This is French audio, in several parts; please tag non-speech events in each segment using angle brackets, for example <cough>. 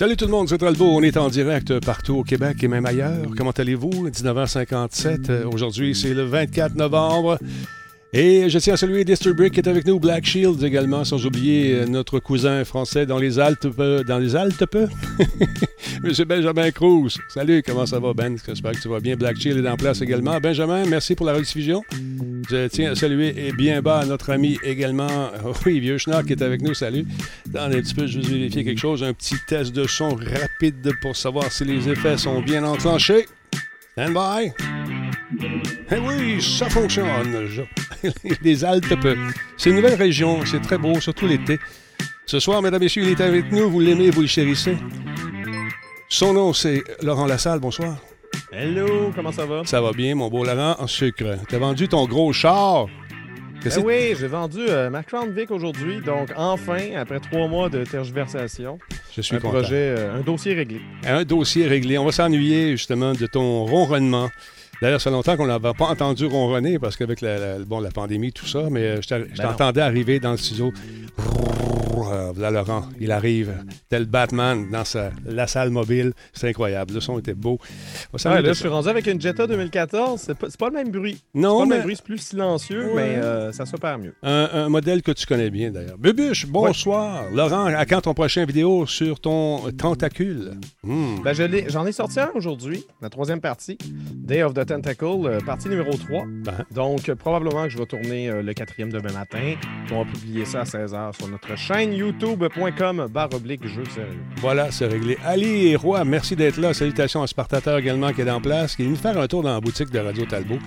Salut tout le monde, c'est Talbot. On est en direct partout au Québec et même ailleurs. Comment allez-vous? 19h57. Euh, Aujourd'hui, c'est le 24 novembre. Et je tiens à saluer Brick qui est avec nous, Black Shield également, sans oublier euh, notre cousin français dans les Alpes. Euh, dans les Alpes? <laughs> Monsieur Benjamin Cruz. Salut, comment ça va, Ben? J'espère que tu vas bien. Black Shield est en place également. Benjamin, merci pour la rediffusion. Je tiens à saluer et bien bas notre ami également, <laughs> oui, Vieux Schnock qui est avec nous. Salut. Dans un petit peu, je vais vérifier quelque chose. Un petit test de son rapide pour savoir si les effets sont bien enclenchés. Stand by. Eh oui, ça fonctionne. <laughs> les Alpes, c'est une nouvelle région, c'est très beau, surtout l'été. Ce soir, mesdames et messieurs, il est avec nous, vous l'aimez, vous le chérissez. Son nom, c'est Laurent Lassalle, bonsoir. Hello, comment ça va? Ça va bien, mon beau Laurent, en sucre. T'as vendu ton gros char? Ben oui, j'ai vendu euh, ma Crown Vic aujourd'hui, donc enfin, après trois mois de tergiversation, je suis un projet, euh, un dossier réglé. Un dossier réglé. On va s'ennuyer justement de ton ronronnement. D'ailleurs, ça fait longtemps qu'on n'avait pas entendu ronronner parce qu'avec la, bon, la pandémie, tout ça, mais euh, je ben t'entendais arriver dans le ciseau. Euh, là, Laurent, il arrive, tel Batman dans sa, la salle mobile. C'est incroyable. Le son était beau. là, je suis rendu avec une Jetta 2014. C'est pas, pas le même bruit. Non, pas le même bruit, c'est plus silencieux, mais euh, ça s'opère mieux. Un, modèle que tu connais bien, d'ailleurs. Bubuche, bonsoir. Laurent, à quand ton prochain vidéo sur ton tentacule? Hmm. Ben, j'en ai, sorti un aujourd'hui, la troisième partie. Day of the Tentacle, euh, partie numéro 3. Ben. Donc, probablement que je vais tourner le quatrième demain matin. On va publier ça à 16h sur notre chaîne youtube.com barre oblique jeu sérieux. Voilà, c'est réglé. Ali Roy, merci d'être là. Salutations à Spartateur également qui est en place, qui est venu faire un tour dans la boutique de Radio Talbot.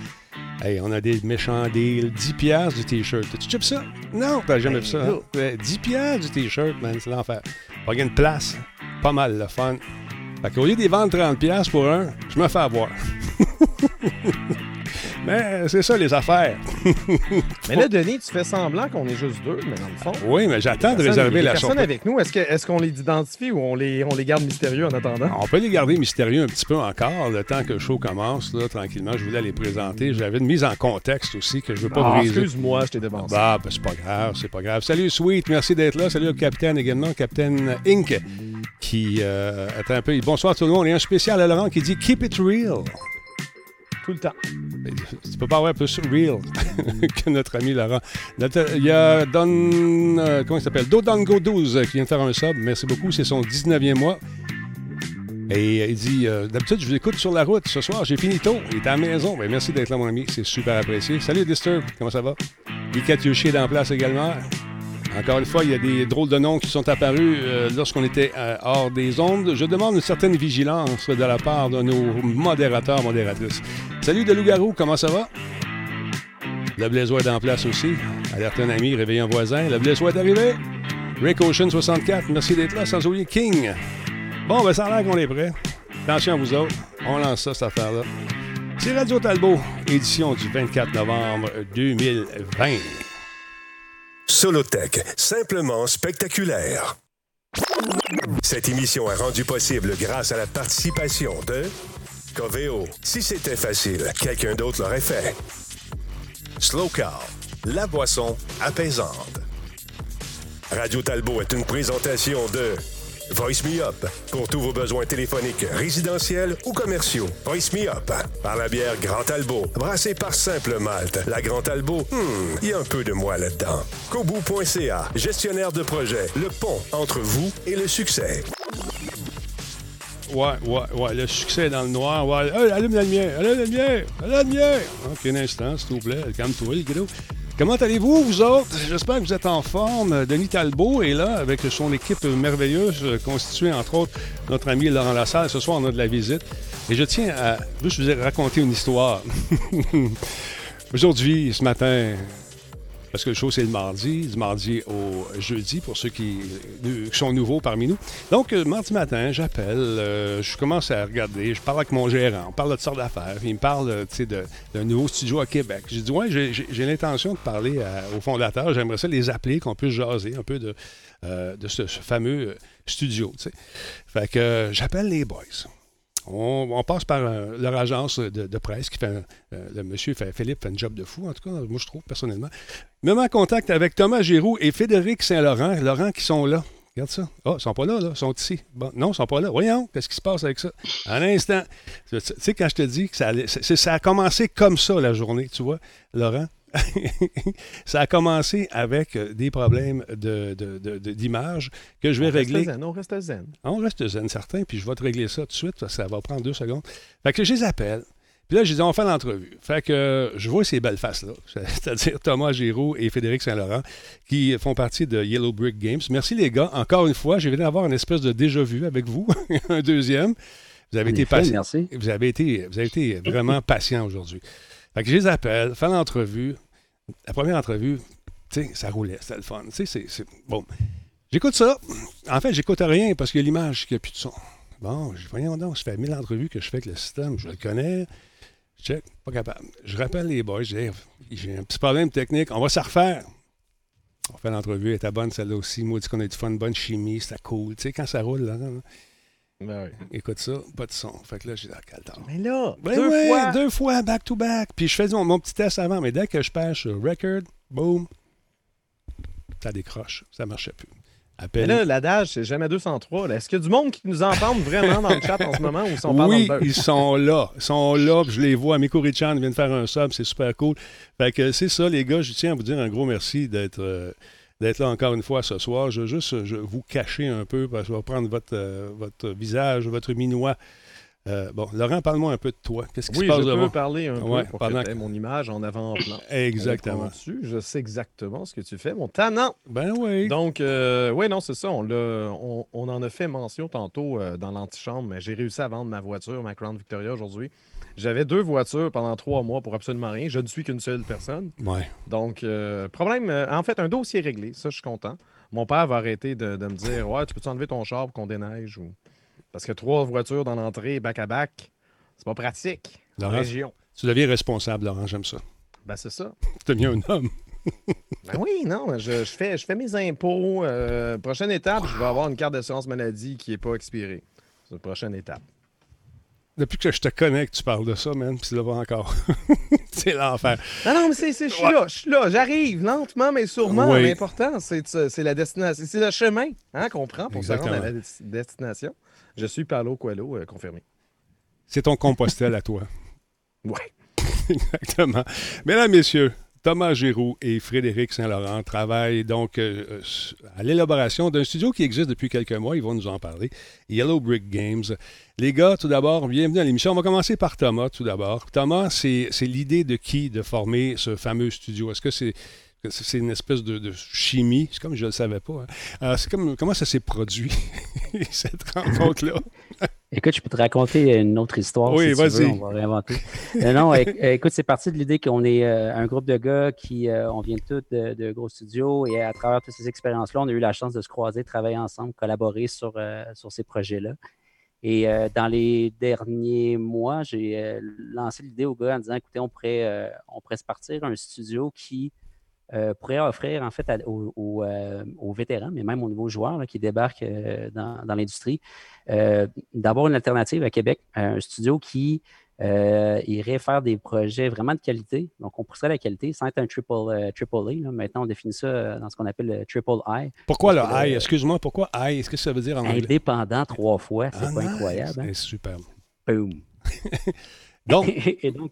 Hey, on a des méchants deals. 10 piastres du T-shirt. Tu chip ça? Non, t'as jamais vu ça. 10 piastres du T-shirt, man, c'est l'enfer. Pas une place. Pas mal, le fun. Fait qu'au lieu de vendre 30 piastres pour un, je me fais avoir. <laughs> Mais c'est ça, les affaires. <laughs> mais là, Denis, tu fais semblant qu'on est juste deux, mais dans le fond. Oui, mais j'attends de réserver la personne avec nous. Est-ce qu'on les identifie ou on les, on les garde mystérieux en attendant? On peut les garder mystérieux un petit peu encore, le temps que le show commence, là, tranquillement. Je voulais les présenter. J'avais une mise en contexte aussi que je veux pas ah, briser. Excuse-moi, je t'ai devancé. Bah, ben, c'est pas grave, c'est pas grave. Salut, Sweet, merci d'être là. Salut au capitaine également, capitaine Inc. Qui euh, attends un peu. Bonsoir tout le monde. Il y a un spécial à Laurent qui dit Keep it real tout le temps. Tu peux pas avoir plus real <laughs> que notre ami Laurent. Il y a Don. Euh, comment il s'appelle? Dodongo 12 qui vient de faire un sub. Merci beaucoup. C'est son 19e mois. Et il dit euh, D'habitude, je vous écoute sur la route. Ce soir, j'ai fini tôt. Il est à la maison. Ben, merci d'être là, mon ami. C'est super apprécié. Salut, Disturb. Comment ça va? Likat Yoshi est en place également. Encore une fois, il y a des drôles de noms qui sont apparus euh, lorsqu'on était euh, hors des ondes. Je demande une certaine vigilance de la part de nos modérateurs, modératrices. Salut de Loup-Garou, comment ça va? Le Blaisois est en place aussi. Alerte un ami, réveille un voisin. Le Blaisois est arrivé. Rick Ocean 64, merci d'être là, sans oublier King. Bon, ben ça a l'air qu'on est prêt. Attention à vous autres, on lance ça, cette affaire-là. C'est Radio Talbot, édition du 24 novembre 2020. Solotech, simplement spectaculaire. Cette émission est rendue possible grâce à la participation de Coveo. Si c'était facile, quelqu'un d'autre l'aurait fait. Slow Car, la boisson apaisante. Radio Talbot est une présentation de Voice Me Up. Pour tous vos besoins téléphoniques, résidentiels ou commerciaux. Voice Me Up. Par la bière Grand Albo. Brassée par Simple Malte. La Grand Albo, hmm, il y a un peu de moi là-dedans. Kobu.ca. Gestionnaire de projet. Le pont entre vous et le succès. Ouais, ouais, ouais. Le succès dans le noir. Ouais. allume la lumière. Allume la lumière. Allume la lumière. OK, un instant, s'il vous plaît. Calme-toi, le gros. Comment allez-vous, vous autres? J'espère que vous êtes en forme. Denis Talbot est là avec son équipe merveilleuse, constituée entre autres notre ami Laurent Lassalle. Ce soir, on a de la visite. Et je tiens à juste vous raconter une histoire. <laughs> Aujourd'hui, ce matin, parce que le show, c'est le mardi, du mardi au jeudi, pour ceux qui, sont nouveaux parmi nous. Donc, euh, mardi matin, j'appelle, euh, je commence à regarder, je parle avec mon gérant, on parle de toutes sortes d'affaires. Il me parle, euh, tu sais, d'un nouveau studio à Québec. J'ai dit, ouais, j'ai l'intention de parler aux fondateurs. J'aimerais ça les appeler, qu'on puisse jaser un peu de, de ce, ce, fameux studio, tu sais. Fait que j'appelle les boys. On, passe par euh, leur agence de, presse qui fait. Euh, le monsieur Philippe fait un job de fou, en tout cas, moi je trouve personnellement. Même en contact avec Thomas Giroux et Frédéric Saint-Laurent, Laurent qui sont là. Regarde ça. Oh, ils sont pas là, là. Ils sont ici. Non, ils sont pas là. Voyons, qu'est-ce qui se passe avec ça? Un instant. Tu sais, quand je te dis que ça a commencé comme ça, la journée, tu vois, Laurent? <laughs> ça a commencé avec euh, des problèmes d'image de, que je vais régler. on reste zen. On reste zen, certain, puis je vais te régler ça tout de suite, ça va prendre deux secondes. Fait que je les appelle. Puis là, j'ai dit, on faire l'entrevue. Fait que je vois ces belles faces-là, <laughs> c'est-à-dire Thomas Giroux et Frédéric Saint-Laurent, qui font partie de Yellow Brick Games. Merci les gars. Encore une fois, j'ai venu avoir une espèce de déjà-vu avec vous, <laughs> un deuxième. Vous avez été patient. Vous avez été, vous avez été vraiment patient aujourd'hui. Fait que je les appelle, fais l'entrevue. La première entrevue, tu ça roulait, c'était le fun. C'est. Bon. J'écoute ça. En fait, j'écoute rien parce a l'image qui a plus de son. Bon, voyons donc, ça fait mille entrevues que je fais avec le système, je le connais. Check, pas capable. Je rappelle les boys, j'ai un petit problème technique, on va se refaire. On fait l'entrevue, elle était bonne celle-là aussi. Moi, dis qu'on a du fun, bonne chimie, c'était cool. Tu sais, quand ça roule, là, ben Écoute ça, pas de son. Fait que là, j'ai dit, ah, Mais là, ben deux fois. Deux fois, back to back. Puis je faisais mon, petit test avant, mais dès que je pêche record, boom, ça décroche. Ça marchait plus. Mais là, l'adage, c'est jamais 203. Est-ce qu'il y a du monde qui nous entend vraiment dans le chat en ce moment ou ils sont pas Oui, ils sont là. Ils sont là. je les vois. Miko Richan vient de faire un sub. C'est super cool. Fait que c'est ça, les gars. Je tiens à vous dire un gros merci d'être. Euh, d'être là encore une fois ce soir. Je veux juste je, vous cacher un peu parce que je vais prendre votre, euh, votre visage, votre minois. Euh, bon, Laurent, parle-moi un peu de toi. Qu'est-ce qui se passe je peux parler un peu pour que mon image en avant-plan. <laughs> Exactement. Je sais exactement ce que tu fais, mon tannant. Ben oui. Donc, euh, oui, non, c'est ça. On, on, on, en a fait mention tantôt dans l'antichambre, mais j'ai réussi à vendre ma voiture, ma Crown Victoria aujourd'hui. J'avais deux voitures pendant trois mois pour absolument rien. Je ne suis qu'une seule personne. Ouais. Donc, euh, problème, euh, en fait, un dossier réglé. Ça, je suis content. Mon père va arrêter de, me dire Ouais, tu peux enlever ton char pour qu'on déneige ou... Parce que trois voitures dans l'entrée, back-à-back, c'est pas pratique. Dans la région. Tu deviens responsable, Laurent, j'aime ça. Ben, c'est ça. <laughs> Tu deviens un homme. <laughs> ben oui, non, je, fais, je fais mes impôts. Euh, prochaine étape, je vais avoir une carte d'assurance maladie qui n'est pas expirée. C'est la prochaine étape. Depuis que je te connais que tu parles de ça, man, puis c'est là encore. <laughs> c'est l'enfer. Non, non, mais c'est, je suis là, je suis là, j'arrive lentement, mais sûrement. L'important, c'est, la destination, c'est le chemin hein, qu'on prend pour se rendre à la destination. Je suis Paolo Coelho, euh, confirmé. C'est ton compostel à toi. <laughs> Oui. <laughs> Exactement. Mesdames, Messieurs, Thomas Giroux et Frédéric Saint-Laurent travaillent donc euh, à l'élaboration d'un studio qui existe depuis quelques mois. Ils vont nous en parler. Yellow Brick Games. Les gars, tout d'abord, bienvenue à l'émission. On va commencer par Thomas, tout d'abord. Thomas, c'est l'idée de qui de former ce fameux studio? Est-ce que c'est c'est une espèce de, chimie. C'est comme je ne le savais pas. Hein. c'est comme comment ça s'est produit, <laughs> cette rencontre-là? Écoute, je peux te raconter une autre histoire. Oui, vas-y. On va réinventer. Euh, non, écoute, c'est parti de l'idée qu'on est euh, un groupe de gars qui, euh, on vient tous de, gros studios et à travers toutes ces expériences-là, on a eu la chance de se croiser, travailler ensemble, collaborer sur, sur ces projets-là. Et dans les derniers mois, j'ai lancé l'idée aux gars en disant, écoutez, on pourrait, on pourrait se partir un studio qui euh, pourrait offrir en fait euh, aux, vétérans, mais même aux nouveaux joueurs qui débarquent euh, dans, l'industrie, d'avoir une alternative à Québec, un studio qui irait faire des projets vraiment de qualité. Donc, on pousserait la qualité sans être un triple, triple A. Maintenant, on définit ça dans ce qu'on appelle le triple I. Pourquoi le I? Excuse-moi, pourquoi I? Est-ce que ça veut dire en anglais? Indépendant trois fois, c'est ah, pas incroyable. Hein? C'est super. Boom. <laughs> donc, <laughs> et donc,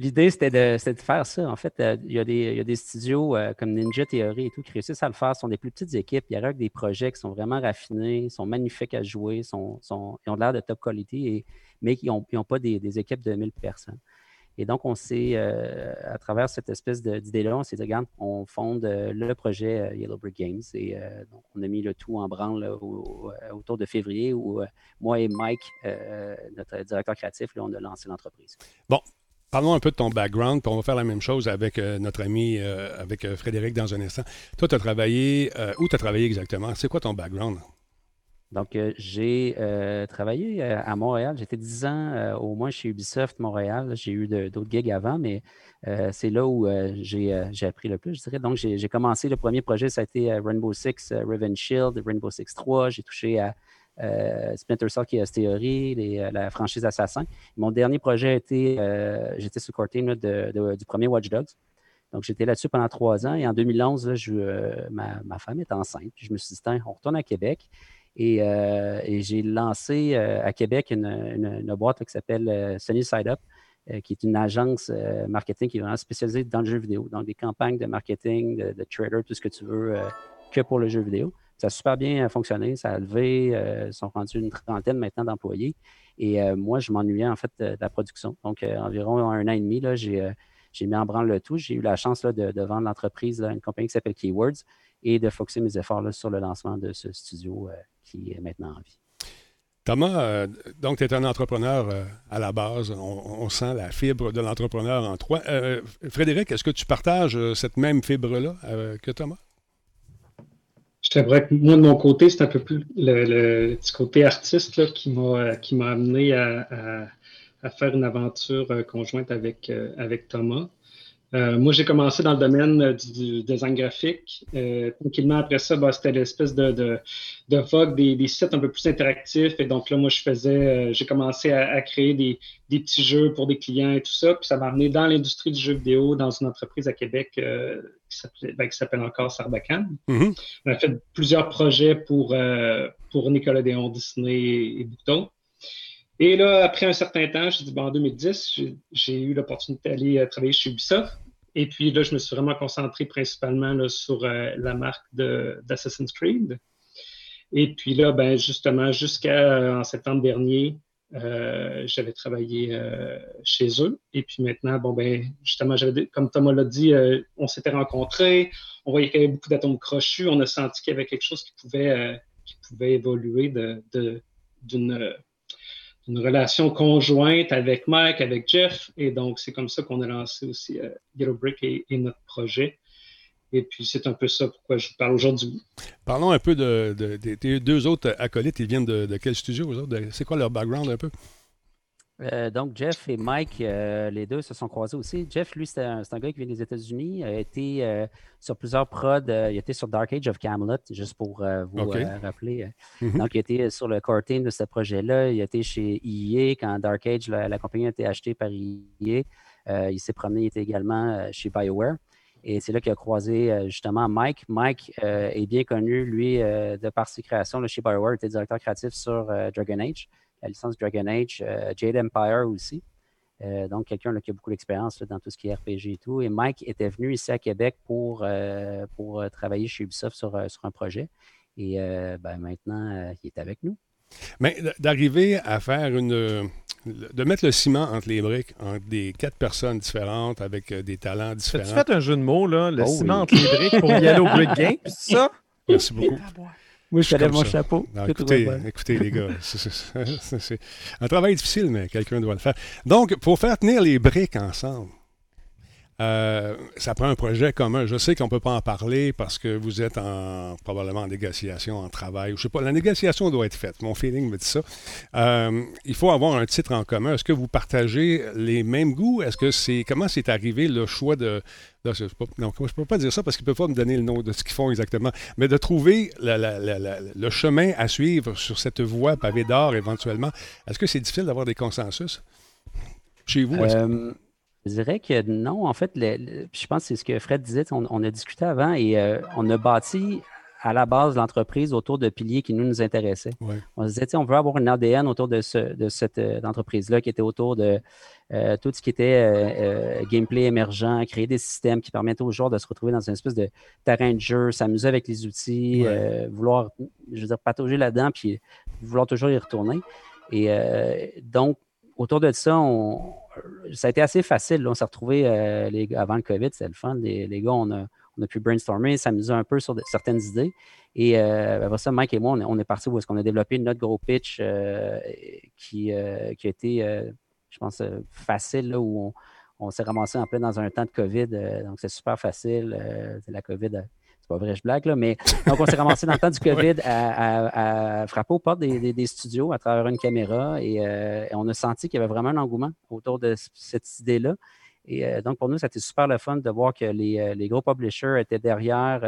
L'idée, c'était de, faire ça. En fait, euh, il, y a des, studios euh, comme Ninja Theory et tout qui réussissent à le faire. Ce sont des plus petites équipes. Il y a des projets qui sont vraiment raffinés, sont magnifiques à jouer, ils ont l'air de top quality, mais qui n'ont pas des, équipes de 1000 personnes. Et donc, on s'est, euh, à travers cette espèce d'idée-là, on s'est dit, regarde, on fonde le projet Yellow Brick Games. Et donc, on a mis le tout en branle autour de février où moi et Mike, notre directeur créatif, là, on a lancé l'entreprise. Bon, Parlons un peu de ton background, puis on va faire la même chose avec euh, notre ami, euh, avec euh, Frédéric dans un instant. Toi, tu as travaillé, où tu as travaillé exactement? C'est quoi ton background? Donc, j'ai travaillé à Montréal. J'étais 10 ans au moins chez Ubisoft Montréal. J'ai eu d'autres gigs avant, mais c'est là où j'ai appris le plus, je dirais. Donc, j'ai commencé, le premier projet, ça a été Rainbow Six Revenge Shield, Rainbow Six 3. J'ai touché à euh, Splinter Cell qui est théorie, euh, la franchise Assassin. Mon dernier projet a été, euh, j'étais sur le team du premier Watch Dogs. Donc, j'étais là-dessus pendant trois ans. Et en 2011, ma, femme est enceinte. Puis je me suis dit, on retourne à Québec. Et, j'ai lancé à Québec une, boîte qui s'appelle Sunny Side Up, qui est une agence marketing qui est vraiment spécialisée dans le jeu vidéo. Donc, des campagnes de marketing, de, de trader, tout ce que tu veux, que pour le jeu vidéo. Ça a super bien fonctionné. Ça a levé. Euh, ils sont rendus une trentaine maintenant d'employés. Et euh, moi, je m'ennuyais en fait de, la production. Donc, euh, environ un an et demi, j'ai, mis en branle le tout. J'ai eu la chance de, vendre l'entreprise à une compagnie qui s'appelle Keywords et de focuser mes efforts sur le lancement de ce studio qui est maintenant en vie. Thomas, donc tu es un entrepreneur à la base. On, sent la fibre de l'entrepreneur en toi. Frédéric, est-ce que tu partages cette même fibre-là que Thomas? Je t'aimerais que moi, de mon côté, c'est un peu plus le, petit côté artiste qui m'a qui m'a amené à, faire une aventure euh, conjointe avec, euh, avec Thomas. Euh, moi, j'ai commencé dans le domaine du, design graphique. tranquillement, après ça, bah, c'était l'espèce de, de, de vogue des, des, sites un peu plus interactifs. Et donc là, moi, je faisais, j'ai commencé à, créer des, des, petits jeux pour des clients et tout ça. Puis ça m'a amené dans l'industrie du jeu vidéo, dans une entreprise à Québec ben, qui s'appelle encore Sarbacane. Mm-hmm. On a fait plusieurs projets pour, euh, pour Nicolas Déon, Disney et Bouton. Et là, après un certain temps, je dis, bon, en 2010, j'ai eu l'opportunité d'aller euh, travailler chez Ubisoft. Et puis là, je me suis vraiment concentré principalement sur euh, la marque d'Assassin's Creed. Et puis là, ben, justement, jusqu'en septembre dernier, euh, j'avais travaillé euh, chez eux. Et puis maintenant, bon, ben, justement, comme Thomas l'a dit, euh, on s'était rencontrés, on voyait qu'il y avait beaucoup d'atomes crochus, on a senti qu'il y avait quelque chose qui pouvait, qui pouvait évoluer d'une une relation conjointe avec Mike, avec Jeff. Et donc, c'est comme ça qu'on a lancé aussi Brick et, notre projet. Et puis, c'est un peu ça pourquoi je vous parle aujourd'hui. Parlons un peu de, tes deux autres acolytes. Ils viennent de, quel studio, C'est quoi leur background un peu? Euh, donc, Jeff et Mike, euh, les deux se sont croisés aussi. Jeff, lui, c'est un, gars qui vient des États-Unis. A été euh, sur plusieurs prods. il était sur Dark Age of Camelot, juste pour vous rappeler. Mm-hmm. Donc, il a été sur le core team de ce projet-là. Il a été chez EA quand Dark Age, la, la compagnie a été achetée par EA. il s'est promené, il était également chez BioWare. Et c'est là qu'il a croisé justement Mike. Mike est bien connu, lui, de par ses créations. chez BioWare, il était directeur créatif sur Dragon Age, la licence Dragon Age, Jade Empire aussi. donc, quelqu'un qui a beaucoup d'expérience dans tout ce qui est RPG et tout. Et Mike était venu ici à Québec pour, pour travailler chez Ubisoft sur, sur un projet. Et ben, maintenant, il est avec nous. Mais d'arriver à faire une. de mettre le ciment entre les briques, entre des quatre personnes différentes avec euh, des talents différents. Tu fait un jeu de mots, là, le oh ciment entre les briques pour Yellow Brick Game, c'est ça? Merci beaucoup. Moi, je lève mon chapeau. écoutez, écoutez, les gars, c'est un travail difficile, mais quelqu'un doit le faire. Donc, pour faire tenir les briques ensemble, euh, ça prend un projet commun. Je sais qu'on ne peut pas en parler parce que vous êtes en, probablement en négociation, en travail. Je sais pas, la négociation doit être faite. Mon feeling me dit ça. Euh, il faut avoir un titre en commun. Est-ce que vous partagez les mêmes goûts? Est-ce que c'est comment c'est arrivé le choix de. non, je ne peux pas dire ça parce qu'ils ne peuvent pas me donner le nom de ce qu'ils font exactement. Mais de trouver le chemin à suivre sur cette voie pavée d'or éventuellement. Est-ce que c'est difficile d'avoir des consensus? Chez vous? Je dirais que non. En fait, je pense que c'est ce que Fred disait. On, a discuté avant et euh, on a bâti à la base l'entreprise autour de piliers qui nous, nous intéressaient. On se disait, on veut avoir une ADN autour de, cette euh, entreprise-là qui était autour de euh, tout ce qui était gameplay émergent, créer des systèmes qui permettent aux joueurs de se retrouver dans une espèce de terrain de jeu, s'amuser avec les outils, vouloir, je veux dire, patauger là-dedans, puis vouloir toujours y retourner. Et donc, autour de ça, on, ça a été assez facile. On s'est retrouvés euh, avant le COVID, c'était le fun. Les, gars, on a, on a, pu brainstormer, s'amuser un peu sur certaines idées. Et euh, après ça, Mike et moi, on, est parti où est-ce qu'on a développé notre gros pitch euh, qui, a été, je pense, facile, où on, s'est ramassé en plein dans un temps de COVID. donc, c'est super facile. la COVID pas vrai, je blague, là, mais donc on s'est ramassé dans le temps du <laughs> COVID à, frapper aux portes des, studios à travers une caméra euh, et, on a senti qu'il y avait vraiment un engouement autour de cette idée-là. Et euh, donc, pour nous, c'était super le fun de voir que les, euh, les gros publishers étaient derrière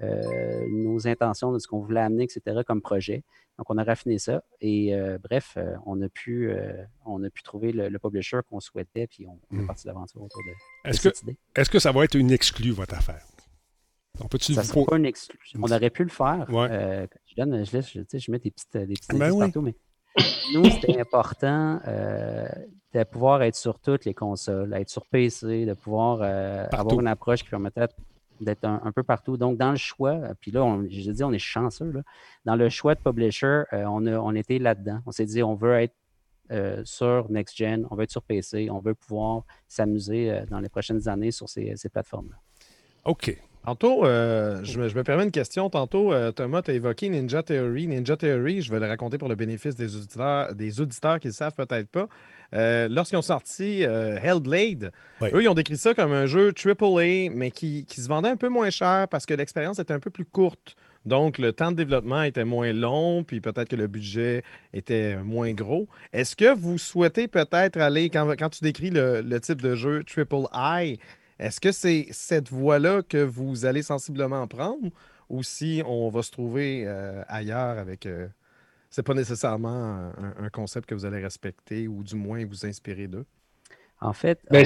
nos intentions de ce qu'on voulait amener, etc., comme projet. Donc, on a raffiné ça. Et bref, on, a pu, on a pu trouver le, publisher qu'on souhaitait, puis on, est hmm. parti l'aventure autour de, est-ce que, Est-ce que ça va être une exclue, votre affaire? On peut ça pas une exclue. On aurait pu le faire. je, donne, je, laisse, je, mets des petites, des petites ben partout, mais nous, c'était important de pouvoir être sur toutes les consoles, être sur PC, de pouvoir avoir une approche qui permettait d'être un, peu partout. Donc, dans le choix, euh, puis là, on, je dis, on est chanceux, là. dans le choix de publisher, euh, on, a, on était là-dedans. On s'est dit, on veut être euh, sur Next Gen, on veut être sur PC, on veut pouvoir s'amuser dans les prochaines années sur ces, plateformes-là. OK. Tantôt, je, me, permets une question. Tantôt, Thomas, tu as évoqué Ninja Theory. Ninja Theory, je vais le raconter pour le bénéfice des auditeurs, des auditeurs qui ne savent peut-être pas. Euh, lorsqu'ils ont sorti euh, Hellblade, eux, ils ont décrit ça comme un jeu AAA, mais qui, se vendait un peu moins cher parce que l'expérience était un peu plus courte. Donc, le temps de développement était moins long, puis peut-être que le budget était moins gros. Est-ce que vous souhaitez peut-être aller, quand, tu décris le, type de jeu AAA, est-ce que c'est cette voie-là que vous allez sensiblement prendre ou si on va se trouver euh, ailleurs avec c'est pas nécessairement un, concept que vous allez respecter ou du moins vous inspirer d'eux? En fait, ben,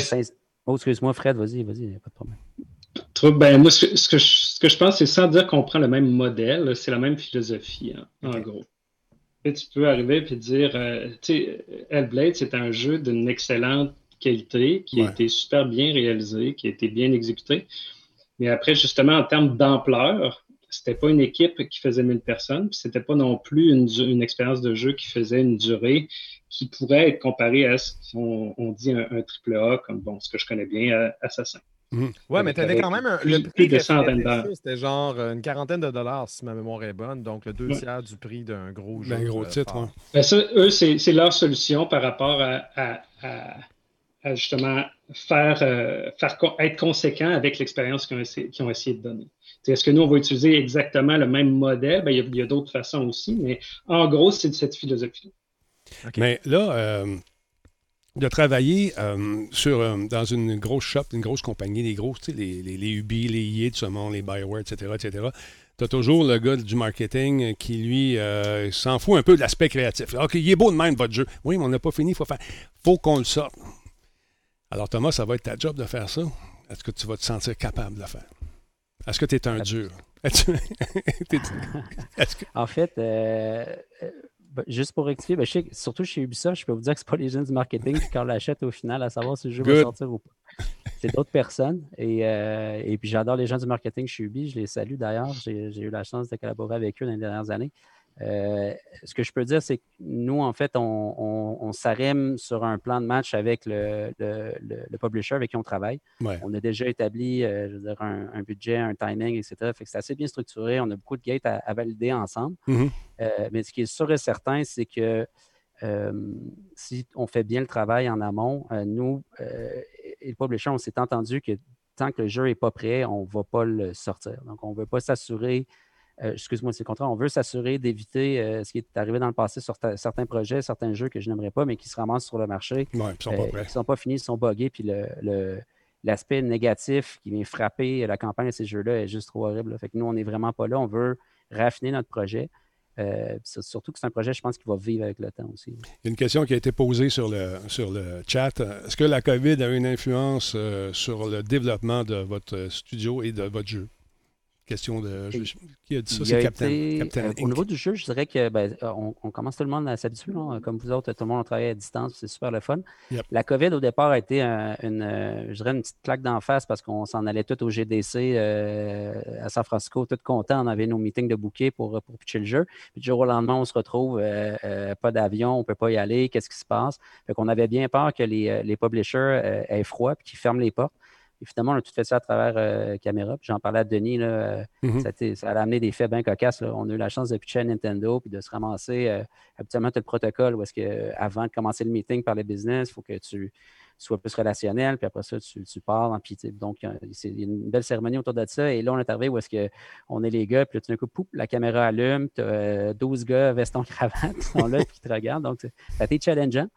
oh, excuse-moi, Fred, vas-y, vas-y, pas de problème. Ben, moi, ce que, je, pense, c'est sans dire qu'on prend le même modèle, c'est la même philosophie, hein, en gros. Et tu peux arriver et dire, euh, tu sais, Hellblade, c'est un jeu d'une excellente qualité, qui a été super bien réalisé, qui a été bien exécuté. Mais après, justement, en termes d'ampleur, c'était pas une équipe qui faisait 1000 personnes, puis c'était pas non plus une, expérience de jeu qui faisait une durée qui pourrait être comparée à ce qu'on dit un, triple A, comme bon, ce que je connais bien, euh, Assassin. Oui, mmh. Ouais, mais tu avais quand même un, le prix de C'était genre euh, une quarantaine de dollars, si ma mémoire est bonne, donc le deux tiers du prix d'un gros jeu. Un gros titre, ben, ça, eux, c'est leur solution par rapport à, justement faire, faire être conséquent avec l'expérience qu'ils ont essayé de donner. Est-ce que nous, on va utiliser exactement le même modèle? Ben, il y a, d'autres façons aussi, mais en gros, c'est de cette philosophie. Mais là, euh, de travailler euh, sur, euh, dans une grosse shop, une grosse compagnie, les gros, les, les, les Ubi, les EA de ce monde, les Bioware, etc., etc., tu as toujours le gars du marketing qui, lui, s'en fout un peu de l'aspect créatif. OK, il est beau de même, votre jeu. Oui, mais on n'a pas fini, il faut faire. faut qu'on le sorte. Alors, Thomas, ça va être ta job de faire ça. Est-ce que tu vas te sentir capable de le faire? Est-ce que tu es un dur? <laughs> En fait, euh, euh, ben, juste pour rectifier, ben, surtout chez Ubisoft, je peux vous dire que ce pas les gens du marketing qui l'achètent au final à savoir si le jeu va sortir ou pas. C'est d'autres personnes. Et, euh, et puis j'adore les gens du marketing chez Ubi. Je les salue d'ailleurs. J'ai eu la chance de collaborer avec eux dans les dernières années. Euh, ce que je peux dire, c'est que nous, en fait, on, s'arrime sur un plan de match avec le, publisher avec qui on travaille. On a déjà établi euh, un, budget, un timing, etc. Fait que c'est assez bien structuré. On a beaucoup de gates à, valider ensemble. Mm-hmm. Euh, mais ce qui est sûr et certain, c'est que si on fait bien le travail en amont, nous et le publisher, on s'est entendu que tant que le jeu n'est pas prêt, on ne va pas le sortir. Donc, on ne veut pas s'assurer euh, excuse-moi, c'est le contraire. On veut s'assurer d'éviter euh, ce qui est arrivé dans le passé sur certains projets, certains jeux que je n'aimerais pas, mais qui se ramassent sur le marché. Oui, ils sont pas euh, sont pas finis, ils sont buggés. Puis l'aspect négatif qui vient frapper la campagne de ces jeux-là est juste trop horrible. Fait que nous, on n'est vraiment pas là. On veut raffiner notre projet. surtout que c'est un projet, je pense, qui va vivre avec le temps aussi. Il y a une question qui a été posée sur le, sur le chat. Est-ce que la COVID a une influence sur le développement de votre studio et de votre jeu? Question de. qui a dit ça? C'est Captain. Euh, au niveau du jeu, je dirais que ben, euh, on, commence tout le monde à s'habituer. Comme vous autres, tout le monde travaille à distance, c'est super le fun. La COVID, au départ, a été une, je dirais une petite claque d'en face parce qu'on s'en allait tout au GDC euh, à San Francisco, tout content. On avait nos meetings de bouquet pour, pour pitcher le jeu. Puis du jour au lendemain, on se retrouve, pas d'avion, on ne peut pas y aller, qu'est-ce qui se passe? Fait qu'on avait bien peur que les, les publishers aient froid et qu'ils ferment les portes. Évidemment, on a tout fait ça à travers euh, caméra. J'en parlais à Denis. Là, euh, mm-hmm. ça, a amené des faits bien cocasses. On a eu la chance de pitcher à Nintendo puis de se ramasser. Euh, habituellement, tu as le protocole où est-ce que avant de commencer le meeting par les business, il faut que tu sois plus relationnel, puis après ça, tu, tu parles. Puis, donc, c'est une belle cérémonie autour de ça. Et là, on est arrivé où est-ce qu'on est les gars, puis là, tout d'un coup, poup, la caméra allume, tu as 12 gars veston cravate qui sont là, <laughs> qui te regardent. Donc, ça a été challengeant.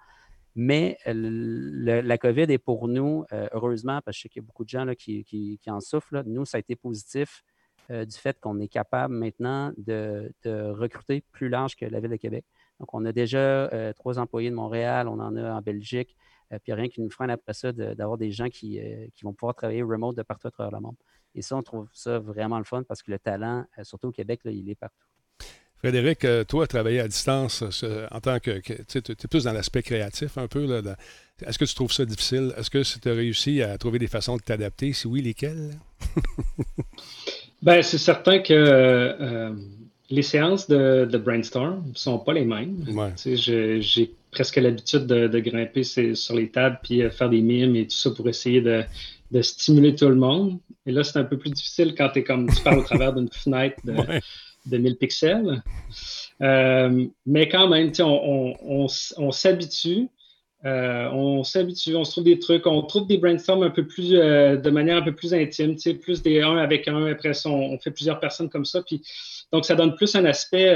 Mais la COVID est pour nous, euh, heureusement, parce que je sais qu'il y a beaucoup de gens là, qui, en souffrent, nous, ça a été positif du fait qu'on est capable maintenant de, recruter plus large que la Ville de Québec. Donc, on a déjà trois employés de Montréal, on en a en Belgique, puis rien qui nous freine après ça d'avoir des gens qui, qui, vont pouvoir travailler remote de partout à travers le monde. Et ça, on trouve ça vraiment le fun parce que le talent, surtout au Québec, il est partout. Frédéric, euh, toi, travailler à distance en tant que. tu es plus dans l'aspect créatif un peu. Est-ce que tu trouves ça difficile? Est-ce que tu as réussi à trouver des façons de t'adapter? Si oui, lesquelles? <laughs> ben, c'est certain que euh, les séances de, brainstorm ne sont pas les mêmes. J'ai presque l'habitude de, grimper sur les tables puis euh, faire des mimes et tout ça pour essayer de, stimuler tout le monde. Et là, c'est un peu plus difficile quand es comme, tu parles au travers d'une fenêtre de, <laughs> de 1000 pixels. Euh, mais quand même, on, on, on, s'habitue. Euh, on s'habitue, on se trouve des trucs, on trouve des brainstorms un peu plus euh, de manière un peu plus intime, plus des un avec un, après ça, on, fait plusieurs personnes comme ça. Puis, donc, ça donne plus un aspect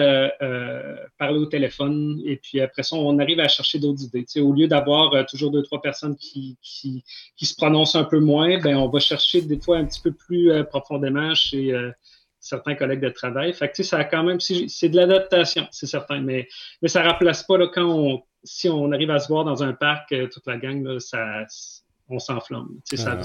parler au téléphone, et puis après ça, on arrive à chercher d'autres idées. Au lieu d'avoir toujours deux, trois personnes qui, qui, qui, se prononcent un peu moins, ben, on va chercher des fois un petit peu plus profondément chez certains collègues de travail. Fait que, ça a quand même, c'est de l'adaptation, c'est certain, mais, mais ça ne remplace pas là, quand on, si on arrive à se voir dans un parc, euh, toute la gang, là, ça, on s'enflamme. Ça n'a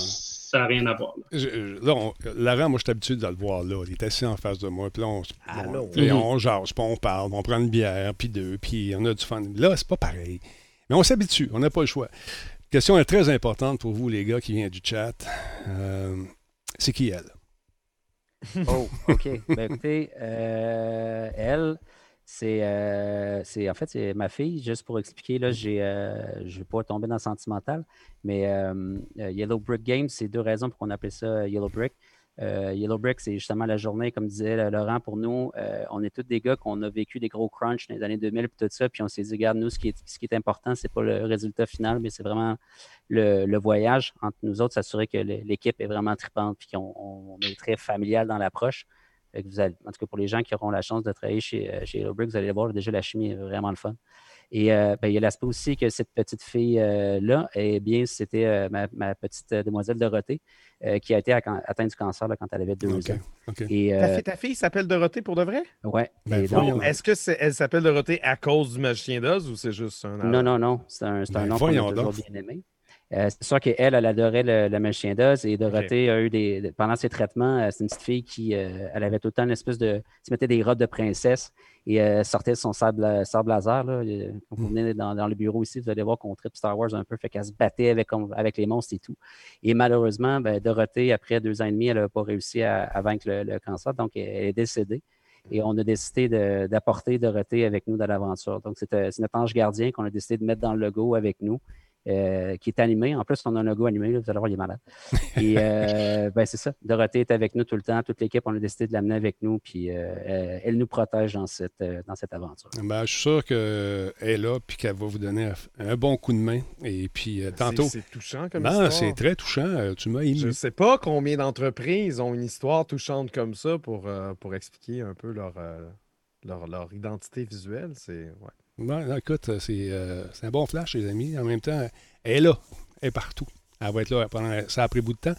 ah. rien à voir. Là, là Laurent, moi, je suis habitué de le voir là. Il est assis en face de moi. Puis là, on, on, on jase, puis on parle, on prend une bière, puis deux, puis on a du fun. Là, c'est pas pareil. Mais on s'habitue, on n'a pas le choix. Question est très importante pour vous, les gars qui viennent du chat. Euh, c'est qui elle? Oh, OK. <laughs> ben, écoutez, euh, elle, euh, c'est, en fait, c'est ma fille, juste pour expliquer, là, j'ai, euh, je ne vais pas tomber dans le sentimental, mais Yellow Brick Games, c'est deux raisons pour qu'on appelle ça Yellow Brick. Euh, Yellow Brick, c'est justement la journée, comme disait Laurent, pour nous, euh, on est tous des gars qu'on a vécu des gros crunchs dans les années 2000 et tout ça, puis on s'est dit, regarde, nous, ce qui est, ce qui est important, c'est pas le résultat final, mais c'est vraiment le, voyage entre nous autres, s'assurer que l'équipe est vraiment tripante, puis qu'on est très familial dans l'approche. En tout cas, pour les gens qui auront la chance de travailler chez, euh, chez Yellow Brick, vous allez voir, déjà, la chimie est vraiment le fun. Et ben, il y a l'aspect aussi que cette petite fille-là, eh bien, c'était ma, ma, petite demoiselle Dorothée. Euh, qui a été atteinte du cancer quand elle avait deux ans. Et, euh, ta, fille s'appelle Dorothée pour de vrai? Oui. Ben, est-ce qu'elle s'appelle Dorothée à cause du magicien d'Oz ou c'est juste un Non, non, non. C'est un, ben, nom qu'on a toujours bien aimé. Euh, c'est sûr qu'elle, elle adorait le, magicien d'Oz et Dorothée a eu des. Pendant ses traitements, c'est une petite fille qui elle avait tout le temps une espèce de. se mettait des robes de princesse et euh, sortait son sable, sable laser. Là. Quand vous mm. venez dans, le bureau ici, vous allez voir qu'on tripe Star Wars un peu, fait qu'elle se battait avec, avec les monstres et tout. Et malheureusement, ben, Dorothée, après deux ans et demi, elle n'a pas réussi à, vaincre le, cancer, donc elle est décédée. Et on a décidé d'apporter Dorothée avec nous dans l'aventure. Donc, c'est notre ange gardien qu'on a décidé de mettre dans le logo avec nous. Euh, qui est animé. En plus, on a un logo animé, vous allez voir, il est malade. Et euh, <laughs> ben, c'est ça. Dorothée est avec nous tout le temps. Toute l'équipe, on a décidé de l'amener avec nous, puis euh, elle nous protège dans cette, dans cette aventure. Ben, je suis sûr qu'elle est là, puis qu'elle va vous donner un bon coup de main. Et puis, tantôt. C'est touchant comme ben, C'est très touchant. Tu m'as Je ne sais pas combien d'entreprises ont une histoire touchante comme ça pour, pour expliquer un peu leur, leur, leur identité visuelle. C'est. Ouais. Bon, écoute, euh, c'est un bon flash, les amis. En même temps, elle est là. Elle est partout. Elle va être là pendant. Ça a pris bout de temps.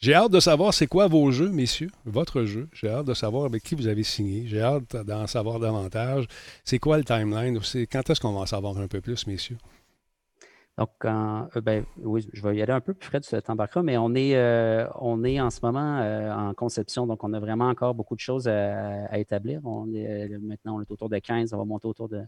J'ai hâte de savoir c'est quoi vos jeux, messieurs, votre jeu. J'ai hâte de savoir avec qui vous avez signé. J'ai hâte d'en savoir davantage. C'est quoi le timeline? Quand est-ce qu'on va en savoir un peu plus, messieurs? Donc, euh, ben, oui, je vais y aller un peu plus près de embarquement, mais on est, euh, on est en ce moment en conception, donc on a vraiment encore beaucoup de choses à, établir. On est, maintenant, on est autour de 15, on va monter autour de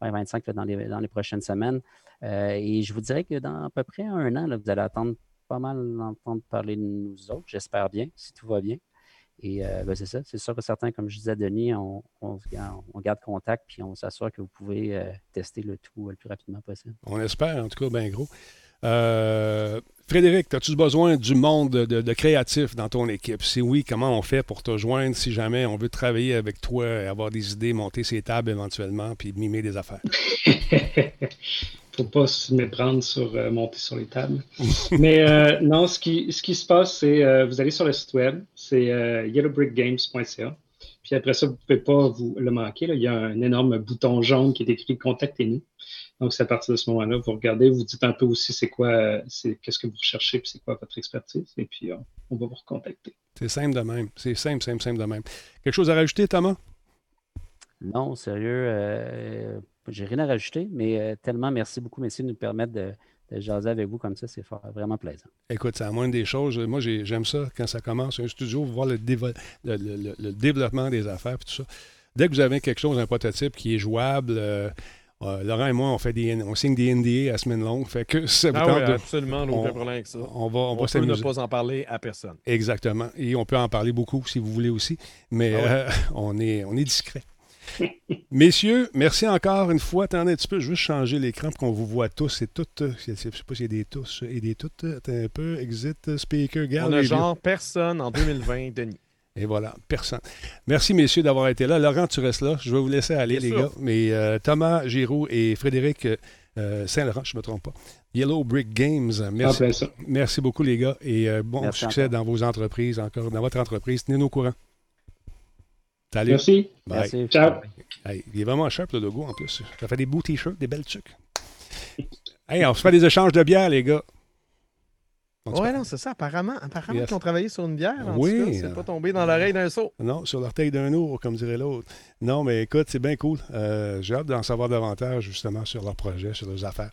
25 dans, les, dans les prochaines semaines. Euh, et je vous dirais que dans à peu près un an, vous allez attendre pas mal d'entendre parler de nous autres, j'espère bien, si tout va bien. Et euh, ben, c'est ça, c'est sûr que certains, comme je disais Denis, on, on, garde contact puis on s'assure que vous pouvez euh, tester le tout le plus rapidement possible. On espère, en tout cas, bien gros. Frédéric, as-tu besoin du monde de, créatifs dans ton équipe? Si oui, comment on fait pour te joindre si jamais on veut travailler avec toi, avoir des idées, monter ses tables éventuellement, puis mimer des affaires? <laughs> faut pas se méprendre sur euh, monter sur les tables. <laughs> Mais euh, non, ce qui, ce qui se passe, c'est euh, vous allez sur le site web, c'est yellowbrickgames.ca. Puis après ça, vous ne pouvez pas vous le manquer. Il y a un énorme bouton jaune qui est écrit Contactez-nous. Donc, c'est à partir de ce moment-là, vous regardez, vous dites un peu aussi c'est quoi, c'est qu'est-ce que vous recherchez, puis c'est quoi votre expertise. Et puis, on va vous recontacter. C'est simple de même. C'est simple, simple, simple de même. Quelque chose à rajouter, Thomas? Non, sérieux, euh, j'ai rien à rajouter, mais euh, tellement merci beaucoup, messieurs, de nous permettre de, jaser avec vous comme ça. C'est vraiment plaisant. Écoute, c'est la moindre des choses. Moi, j'aime ça quand ça commence un studio, voir le, le, développement des affaires et tout ça. Dès que vous avez quelque chose, un prototype qui est jouable, euh, euh, Laurent et moi, on fait des, on signe des NDA à semaine longue. Fait que <laughs> ça vous ah oui, absolument, on, aucun problème avec ça. On va, on, on peut ne pas en parler à personne. Exactement. Et on peut en parler beaucoup si vous voulez aussi. Mais ah euh, <laughs> on, est, on est discret. <laughs> Messieurs, merci encore une fois. Attendez un petit peu, je veux juste changer l'écran pour qu'on vous voit tous et toutes. Je ne sais pas s'il y a des tous et des toutes. Attends un peu. Exit, speaker, gallery. On a genre personne en 2020, Denis. Et voilà, personne. Merci, messieurs, d'avoir été là. Laurent, tu restes là. Je vais vous laisser aller, les gars. Mais euh, Thomas Giroux et Frédéric euh, Saint-Laurent, je ne me trompe pas. Yellow Brick Games. Merci, ah, ben merci beaucoup, les gars. Et euh, bon succès dans vos entreprises, encore dans votre entreprise. Tenez-nous au courant. Salut. Merci. Merci. Ciao. il est vraiment sharp, le logo, en plus. Ça fait des beaux t-shirts, des belles trucs. hey, on se fait des échanges de bière, les gars. Oui, non, c'est ça. Apparemment, apparemment qu'ils ont travaillé sur une bière. En oui. C'est pas tombé dans l'oreille d'un saut. Non, sur l'orteil d'un ours, comme dirait l'autre. Non, mais écoute, c'est bien cool. Euh, j'ai hâte d'en savoir davantage, justement, sur leurs projets, sur leurs affaires.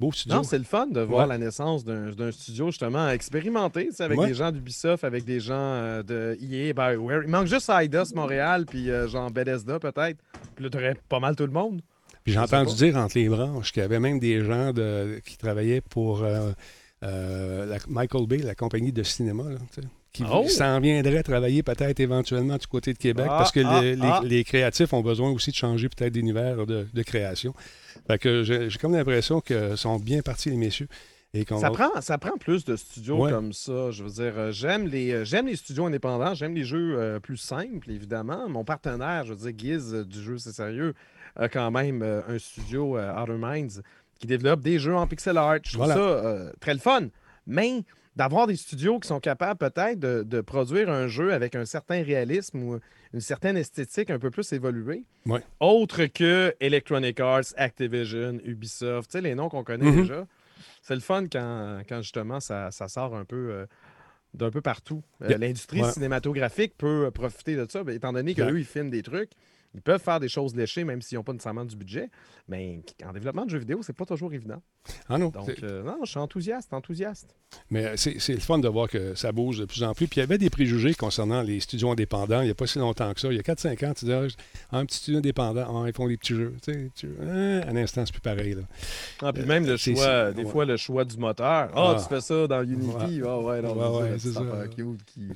Beau studio. Non, c'est le fun de voir la naissance d'un studio, justement, expérimenté, avec des gens d'Ubisoft, avec des gens euh, de EA, BioWare. Il manque juste Eidos Montréal, puis euh, genre Bethesda, peut-être. Puis là, tu pas mal tout le monde. Puis j'ai entendu dire entre les branches qu'il y avait même des gens de, qui travaillaient pour euh, Michael Bay, la compagnie de cinéma, qui oh! s'en viendrait travailler peut-être éventuellement du côté de Québec ah, parce que ah, ah. les, créatifs ont besoin aussi de changer peut-être d'univers de, de création. Fait que j'ai comme l'impression qu'ils sont bien partis, les messieurs. Et ça, prend, ça prend plus de studios comme ça. Je veux dire, euh, j'aime les, euh, j'aime les studios indépendants, j'aime les jeux plus simples, évidemment. Mon partenaire, je veux dire, Giz du jeu C'est Sérieux, a quand même un studio, Outer Minds, qui développent des jeux en pixel art. Je trouve ça euh, très le fun. Mais d'avoir des studios qui sont capables peut-être de, produire un jeu avec un certain réalisme ou une certaine esthétique un peu plus évoluée, autre que Electronic Arts, Activision, Ubisoft, tu sais, les noms qu'on connaît mm-hmm. déjà. C'est le fun quand, justement ça, sort un peu euh, d'un peu partout. Euh, l'industrie cinématographique peut profiter de ça, étant donné qu'eux, ils filment des trucs. Ils peuvent faire des choses léchées, même s'ils n'ont pas nécessairement du budget. Mais en développement de jeux vidéo, c'est pas toujours évident. Ah non. Donc, euh, non, je suis enthousiaste, enthousiaste. Mais c'est le fun de voir que ça bouge de plus en plus. Puis il y avait des préjugés concernant les studios indépendants il n'y a pas si longtemps que ça. Il y a 4-5 ans, tu disais, ah, un petit studio indépendant, ah, ils font des petits jeux. Tu sais, hein, un instant, c'est plus pareil. Là. Ah, puis même le euh, choix, des fois, le choix du moteur. Ah, tu fais ça dans Unity. Ah, ouais, non, ouais, c'est ça. Cute qui,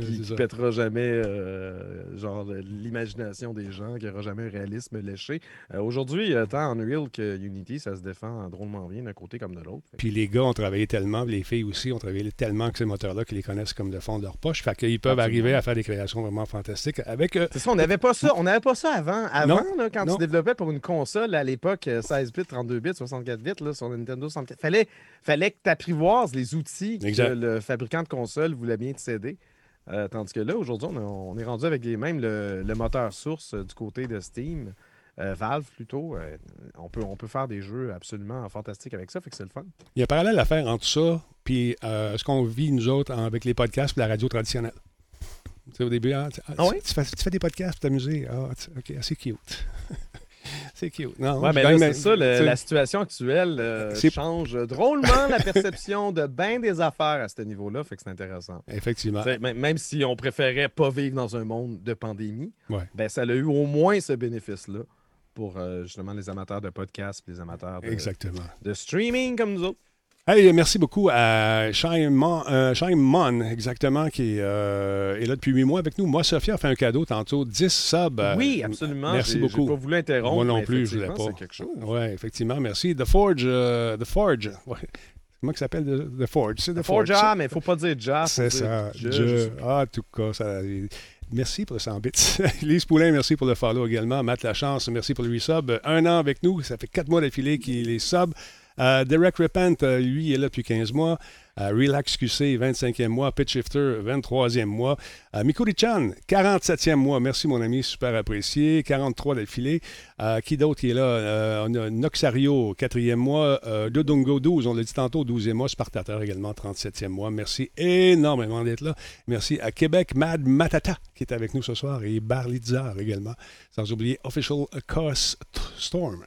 qui, pètera jamais euh, genre l'imagination des gens, qui n'aura jamais un réalisme léché. Aujourd'hui, tant Unreal que Unity, ça se défend drôlement bien d'un côté comme de l'autre. Puis les gars ont travaillé tellement, les filles aussi ont travaillé tellement que ces moteurs-là qu'ils les connaissent comme le fond de leur poche. Fait qu'ils peuvent arriver à faire des créations vraiment fantastiques avec. Euh, c'est ça, on n'avait pas ça. On n'avait pas ça avant. Avant, quand tu développais pour une console à l'époque, 16 euh, bits, 32 bits, 64 bits, là, sur Nintendo 64, fallait, fallait que tu apprivoises les outils que le fabricant de console voulait bien te céder. Euh, tandis que là, aujourd'hui, on, est rendu avec les, même le, moteur source du côté de Steam. Valve plutôt, on, peut, on peut faire des jeux absolument fantastiques avec ça, fait que c'est le fun. Il y a un parallèle à faire entre ça puis ce qu'on vit, nous autres, avec les podcasts et la radio traditionnelle. Tu sais, au début, ah, ah, ah tu, fais, des podcasts pour t'amuser. Ah, OK, c'est cute. <laughs> c'est cute. Non, ouais, mais c'est ça, la situation actuelle euh, change drôlement la perception de bien des affaires à ce niveau-là, fait que c'est intéressant. Effectivement. même si on préférait pas vivre dans un monde de pandémie, ben, ça a eu au moins ce bénéfice-là pour euh, justement les amateurs de podcasts les amateurs de, Exactement. de streaming comme nous autres. Hey, merci beaucoup à Shaimon, euh, exactement, qui euh, est là depuis huit mois avec nous. Moi, Sophia a fait un cadeau tantôt, 10 subs. Oui, absolument. Merci beaucoup. Je pas voulu interrompre. Moi non plus, je ne voulais pas. quelque chose. Oui, effectivement, merci. The Forge. The Forge. Comment il s'appelle The Forge? C'est The, Forge. Ah, mais il ne faut pas dire Ja. C'est ça. Ah, en tout cas, ça. Merci pour le 100 bits. <laughs> Lise Poulain, merci pour le follow également. Matt Lachance, merci pour le resub. Un an avec nous, ça fait quatre mois d'affilée qu'il est sub. Derek Repent, lui, il est là depuis 15 mois. Relax QC, 25e mois. Pitch Shifter, 23e mois. Mikuri-chan, 47e mois. Merci, mon ami, super apprécié. 43 d'affilée. qui d'autre est là? on a Noxario, 4e mois. Dodongo, 12. On l'a dit tantôt, 12e mois. Spartateur également, 37e mois. Merci énormément d'être là. Merci à Québec, Mad Matata, qui est avec nous ce soir, et Barlitzar également. Sans oublier Official Course Storm.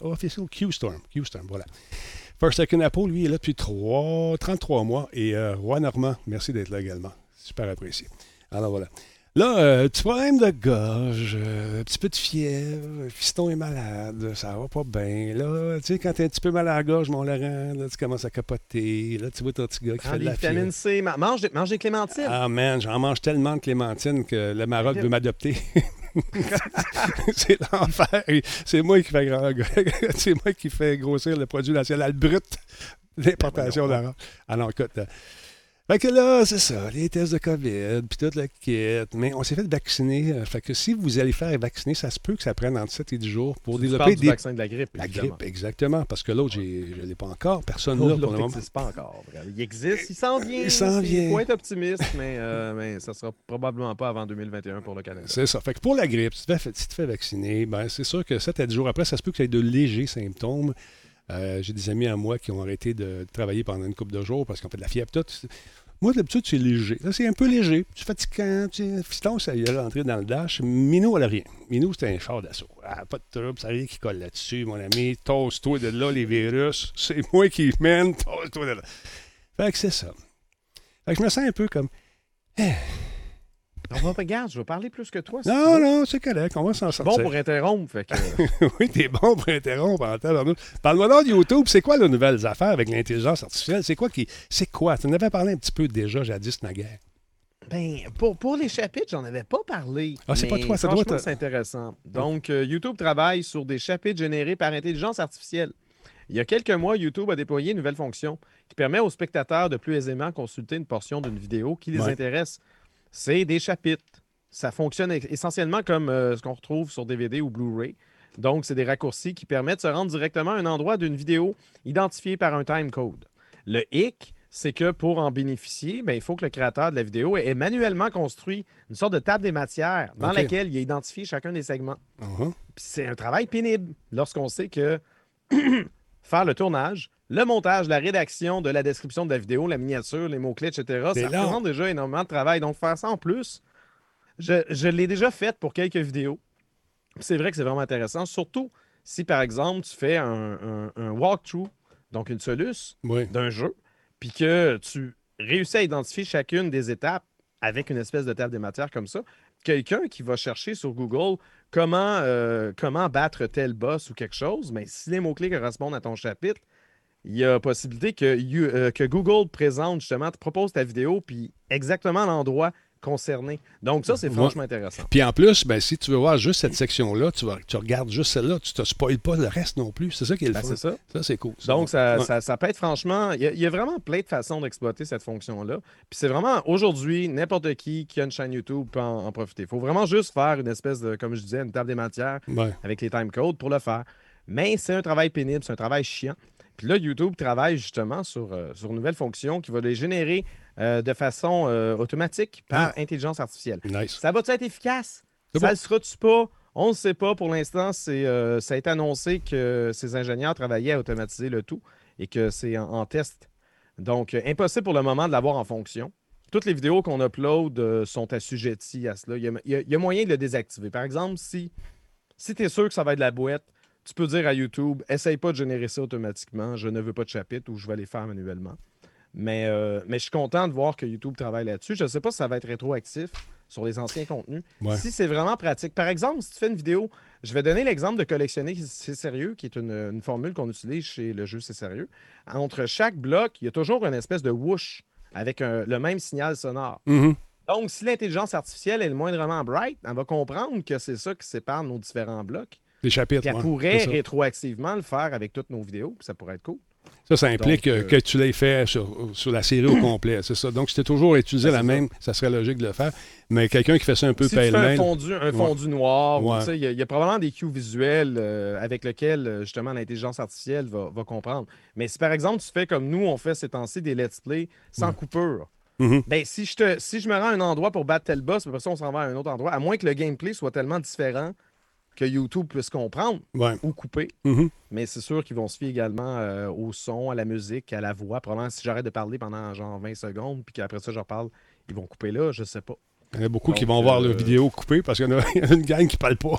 Official Q-Storm. Q-Storm, voilà. First Second Apple, lui, est là depuis 3, 33 mois. Et euh, Roi Normand, merci d'être là également. Super apprécié. Alors voilà. Là, euh, petit problème de gorge, euh, un petit peu de fièvre, fiston est malade, ça va pas bien. Là, tu sais, quand t'es un petit peu mal à la gorge, mon Laurent, là, tu commences à capoter. Là, tu vois ton petit gars qui fait de la vitamine C, mange, mange des clémentines. Ah, man, j'en mange tellement de clémentines que le Maroc veut m'adopter. <laughs> <laughs> c'est l'enfer. C'est moi qui fais <laughs> c'est moi qui fais grossir le produit national brut d'importation ben d'arabe. Alors, écoute. Fait que là, c'est ça, les tests de COVID, puis toute la kit. Mais on s'est fait vacciner. Euh, fait que si vous allez faire vacciner, ça se peut que ça prenne entre 7 et 10 jours pour développer des. vaccin de la grippe. La grippe, exactement. Parce que l'autre, je ne l'ai pas encore. Personne là pour le moment. n'existe pas encore. Il existe, il s'en vient. Il s'en vient. Il faut être optimiste, mais, euh, mais ça ne sera probablement pas avant 2021 pour le Canada. C'est ça. Fait que pour la grippe, si tu te fais, vacciner, ben, c'est sûr que 7 à 10 jours après, ça se peut que tu aies de légers symptômes. Euh, j'ai des amis à moi qui ont arrêté de travailler pendant une couple de jours parce qu'on fait de la fièvre. Tout. Moi, d'habitude, c'est léger. Là, c'est un peu léger. C'est fatigant. Fiston, ça y est rentré dans le dash. Minou, elle a rien. Minou, c'était un char d'assaut. Ah, pas de trouble, ça rien qui colle là-dessus, mon ami. Tosse-toi de là, les virus. C'est moi qui mène. Tosse-toi de là. Fait que c'est ça. Fait que je me sens un peu comme. Eh, on va, regarde, je vais parler plus que toi. non, non, c'est correct. On va s'en sortir. bon pour interrompre. Fait que... <laughs> oui, t'es bon pour interrompre. Parle-moi de YouTube. C'est quoi les nouvelles affaires avec l'intelligence artificielle? C'est quoi qui. C'est quoi? Tu en avais parlé un petit peu déjà jadis naguère. Ben, pour, pour les chapitres, j'en avais pas parlé. Ah, c'est pas toi, ça doit être. c'est intéressant. Donc, euh, YouTube travaille sur des chapitres générés par intelligence artificielle. Il y a quelques mois, YouTube a déployé une nouvelle fonction qui permet aux spectateurs de plus aisément consulter une portion d'une vidéo qui les intéresse c'est des chapitres. Ça fonctionne essentiellement comme euh, ce qu'on retrouve sur DVD ou Blu-ray. Donc, c'est des raccourcis qui permettent de se rendre directement à un endroit d'une vidéo identifié par un timecode. Le hic, c'est que pour en bénéficier, ben, il faut que le créateur de la vidéo ait manuellement construit une sorte de table des matières dans laquelle il a identifié chacun des segments. Uh-huh. C'est un travail pénible lorsqu'on sait que <clears throat> faire le tournage, le montage, la rédaction de la description de la vidéo, la miniature, les mots-clés, etc. Ça représente déjà énormément de travail. Donc, faire ça en plus, je, l'ai déjà fait pour quelques vidéos. C'est vrai que c'est vraiment intéressant, surtout si, par exemple, tu fais un, walkthrough, donc une soluce d'un jeu, puis que tu réussis à identifier chacune des étapes avec une espèce de table des matières comme ça. Quelqu'un qui va chercher sur Google comment, euh, comment battre tel boss ou quelque chose, mais si les mots-clés correspondent à ton chapitre, il y a possibilité que, euh, que Google présente justement, te propose ta vidéo, puis exactement l'endroit concerné. Donc, ça, c'est franchement intéressant. Puis en plus, ben, si tu veux voir juste cette section-là, tu, tu regardes juste celle-là, tu ne te spoiles pas le reste non plus. C'est ça qui est le ben, C'est ça. Ça, c'est cool. Donc, ça, ça, peut être franchement. Il y, a, vraiment plein de façons d'exploiter cette fonction-là. Puis c'est vraiment aujourd'hui, n'importe qui qui a une chaîne YouTube peut en, profiter. Il faut vraiment juste faire une espèce de, comme je disais, une table des matières avec les timecodes pour le faire. Mais c'est un travail pénible, c'est un travail chiant. Puis là, YouTube travaille justement sur, euh, sur une nouvelle fonction qui va les générer euh, de façon euh, automatique par ah. intelligence artificielle. Ça va-tu être efficace? Ça ne sera-tu pas? On ne sait pas pour l'instant. ça a été annoncé que ces ingénieurs travaillaient à automatiser le tout et que c'est en, test. Donc, impossible pour le moment de l'avoir en fonction. Toutes les vidéos qu'on upload sont assujetties à cela. Il y, a, il y, a, moyen de le désactiver. Par exemple, si, si tu es sûr que ça va être de la boîte, tu peux dire à YouTube, essaye pas de générer ça automatiquement, je ne veux pas de chapitre ou je vais les faire manuellement. Mais, euh, mais je suis content de voir que YouTube travaille là-dessus. Je ne sais pas si ça va être rétroactif sur les anciens contenus. Si c'est vraiment pratique. Par exemple, si tu fais une vidéo, je vais donner l'exemple de collectionner C'est sérieux, qui est une, formule qu'on utilise chez le jeu C'est sérieux. Entre chaque bloc, il y a toujours une espèce de whoosh avec le même signal sonore. Mm-hmm. Donc, si l'intelligence artificielle est le moindrement bright, elle va comprendre que c'est ça qui sépare nos différents blocs. Les chapitres. elle pourrait rétroactivement le faire avec toutes nos vidéos, ça pourrait être cool. Ça, ça implique euh, que tu l'aies fait sur, la série au <coughs> complet, c'est ça. Donc, si tu toujours utilisé ben, la même, ça. serait logique de le faire. Mais quelqu'un qui fait ça un peu si tu un fondu, un fondu noir, il y, a probablement des cues visuels euh, avec lesquels, euh, justement, l'intelligence artificielle va, comprendre. Mais si, par exemple, tu fais comme nous, on fait ces temps-ci des let's play sans coupure, mm-hmm. ben, si, je te, si je me rends à un endroit pour battre tel boss, après ça, on s'en va à un autre endroit, à moins que le gameplay soit tellement différent que YouTube puisse comprendre ou couper. Mm-hmm. Mais c'est sûr qu'ils vont se fier également euh, au son, à la musique, à la voix. Probablement, si j'arrête de parler pendant genre 20 secondes, puis qu'après ça, je reparle, ils vont couper là, je sais pas. Il y en a beaucoup qui vont voir la euh, vidéo coupée parce qu'il y, en a une gang qui ne parle pas.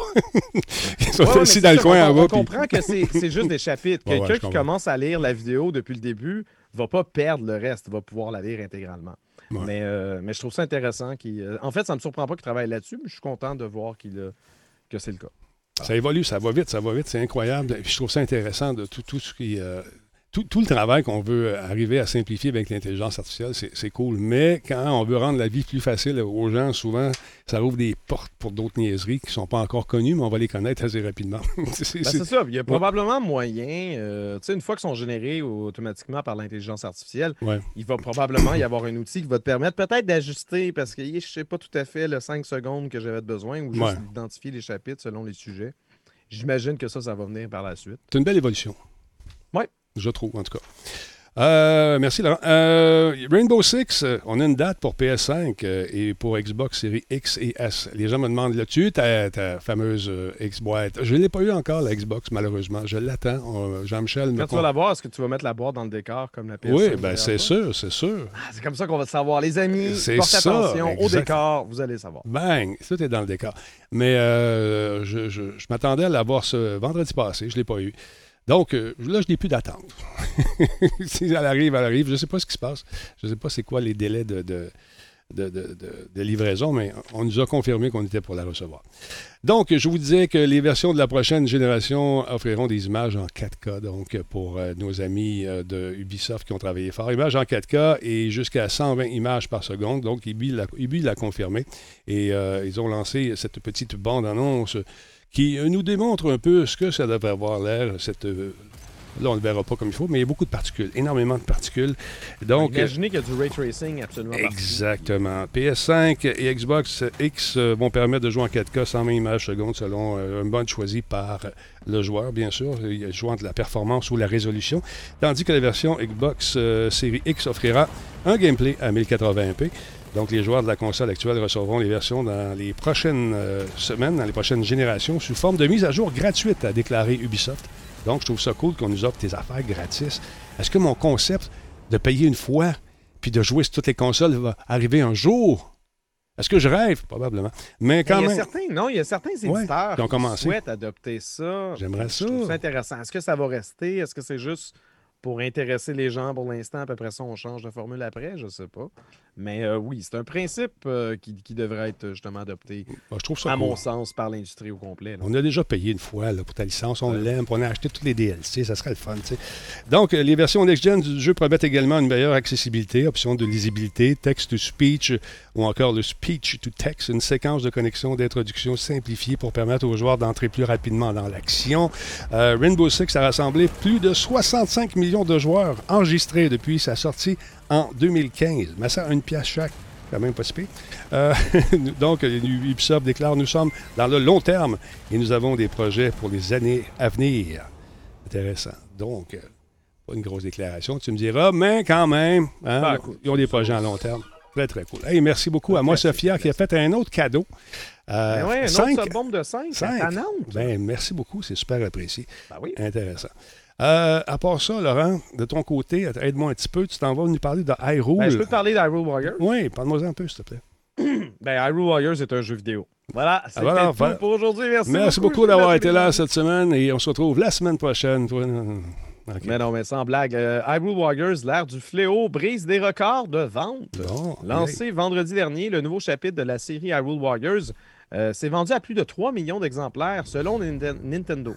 <laughs> Ils sont assis dans le coin en bas. On comprend que c'est juste des chapitres. <laughs> Quelqu'un qui commence à lire la vidéo depuis le début ne va pas perdre le reste, va pouvoir la lire intégralement. Mais, euh, mais je trouve ça intéressant. En fait, ça ne me surprend pas qu'il travaille là-dessus, mais je suis content de voir que c'est le cas. Ça évolue, ça va vite, ça va vite, c'est incroyable. je trouve ça intéressant de tout, tout ce qui. Euh, tout, le travail qu'on veut arriver à simplifier avec l'intelligence artificielle, c'est cool. Mais quand on veut rendre la vie plus facile aux gens, souvent, ça ouvre des portes pour d'autres niaiseries qui ne sont pas encore connues, mais on va les connaître assez rapidement. <laughs> c'est ben, ça. Il y a probablement moyen, euh, tu sais, une fois qu'ils sont générés automatiquement par l'intelligence artificielle, il va probablement y avoir un outil qui va te permettre peut-être d'ajuster, parce que je ne sais pas tout à fait le 5 secondes que j'avais besoin, ou juste d'identifier les chapitres selon les sujets. J'imagine que ça, ça va venir par la suite. C'est une belle évolution. Je trouve, en tout cas. Euh, merci Laurent. Euh, Rainbow Six, euh, on a une date pour PS5 et pour Xbox Series X et S. Les gens me demandent là-dessus ta, ta fameuse X-boîte. Je ne l'ai pas eu encore, la Xbox, malheureusement. Je l'attends. Jean-Michel Quand tu vas la voir, est-ce que tu vas mettre la boîte dans le décor comme la PS5? Oui, ben c'est sûr, c'est sûr. Ah, c'est comme ça qu'on va savoir. Les amis, portez attention au décor, vous allez savoir. Bang! Tout est dans le décor. Mais je, je, je m'attendais à l'avoir ce vendredi passé. Je ne l'ai pas eu. Donc, euh, là, je n'ai plus d'attente. <laughs> si elle arrive, elle arrive. Je ne sais pas ce qui se passe. Je ne sais pas c'est quoi les délais de, livraison, mais on nous a confirmé qu'on était pour la recevoir. Donc, je vous disais que les versions de la prochaine génération offriront des images en 4K, donc pour euh, nos amis euh, de Ubisoft qui ont travaillé fort. Images en 4K et jusqu'à 120 images par seconde. Donc, Ubi l'a confirmé. Et ils ont lancé cette petite bande-annonce qui euh, nous démontre un peu ce que ça devrait avoir l'air, cette euh, Là, on ne le verra pas comme il faut, mais il y a beaucoup de particules, énormément de particules. Donc, Imaginez qu'il y a du ray tracing absolument Exactement. PS5 et Xbox X euh, vont permettre de jouer en 4K 120 images secondes selon un mode choisi par le joueur, bien sûr, jouant de la performance ou la résolution, tandis que la version Xbox Series X offrira un gameplay à 1080p. Donc, les joueurs de la console actuelle recevront les versions dans les prochaines euh, semaines, dans les prochaines générations, sous forme de mise à jour gratuite, a déclaré Ubisoft. Donc, je trouve ça cool qu'on nous offre des affaires gratis. Est-ce que mon concept de payer une fois puis de jouer sur toutes les consoles va arriver un jour? Est-ce que je rêve? Probablement. Mais quand même. certains, non, il y a certains éditeurs qui, souhaitent adopter ça. J'aimerais ça. C'est intéressant. Est-ce que ça va rester? Est-ce que c'est juste pour intéresser les gens pour l'instant? À peu près ça, on change de formule après, je ne sais pas. Mais euh, oui, c'est un principe euh, qui, devrait être justement adopté, bah, je trouve ça à mon sens, par l'industrie au complet. On a déjà payé une fois pour ta licence, on l'aime, on a acheté tous les DLC, ça serait le fun. Donc, euh, les versions next-gen du jeu promettent également une meilleure accessibilité, option de lisibilité, text-to-speech ou encore le speech-to-text, une séquence de connexion d'introduction simplifiée pour permettre aux joueurs d'entrer plus rapidement dans l'action. Rainbow Six a rassemblé plus de 65 millions de joueurs enregistrés depuis sa sortie en 2015. Mais ça, une pièce chaque quand même pas si euh, <laughs> donc, Ubisoft déclare nous sommes dans le long terme et nous avons des projets pour les années à venir. Intéressant. Donc, euh, pas une grosse déclaration, tu me diras, mais quand même, hein, ben, ils ont des projets à long terme. Très, très cool. Hey, merci beaucoup à moi, Sophia, qui a fait un autre cadeau. Euh, ben un autre bombe de 5, ben, merci beaucoup, c'est super apprécié. Ben oui. Intéressant. Euh, à part ça, Laurent, de ton côté, aide-moi un petit peu. Tu t'en vas nous parler de Hyrule. Ben, je peux te parler d'Hyrule Warriors? Oui, parle-moi un peu, s'il te plaît. <clears throat> ben, Hyrule Warriors est un jeu vidéo. Voilà, c'est ah, tout pour aujourd'hui. Merci, Merci beaucoup, d'avoir été là cette semaine et on se retrouve la semaine prochaine. Mais non, mais sans blague. Euh, Hyrule Warriors, l'ère du fléau, brise des records de vente. Lancé vendredi dernier, le nouveau chapitre de la série Hyrule Warriors euh, s'est vendu à plus de 3 millions d'exemplaires selon Nintendo.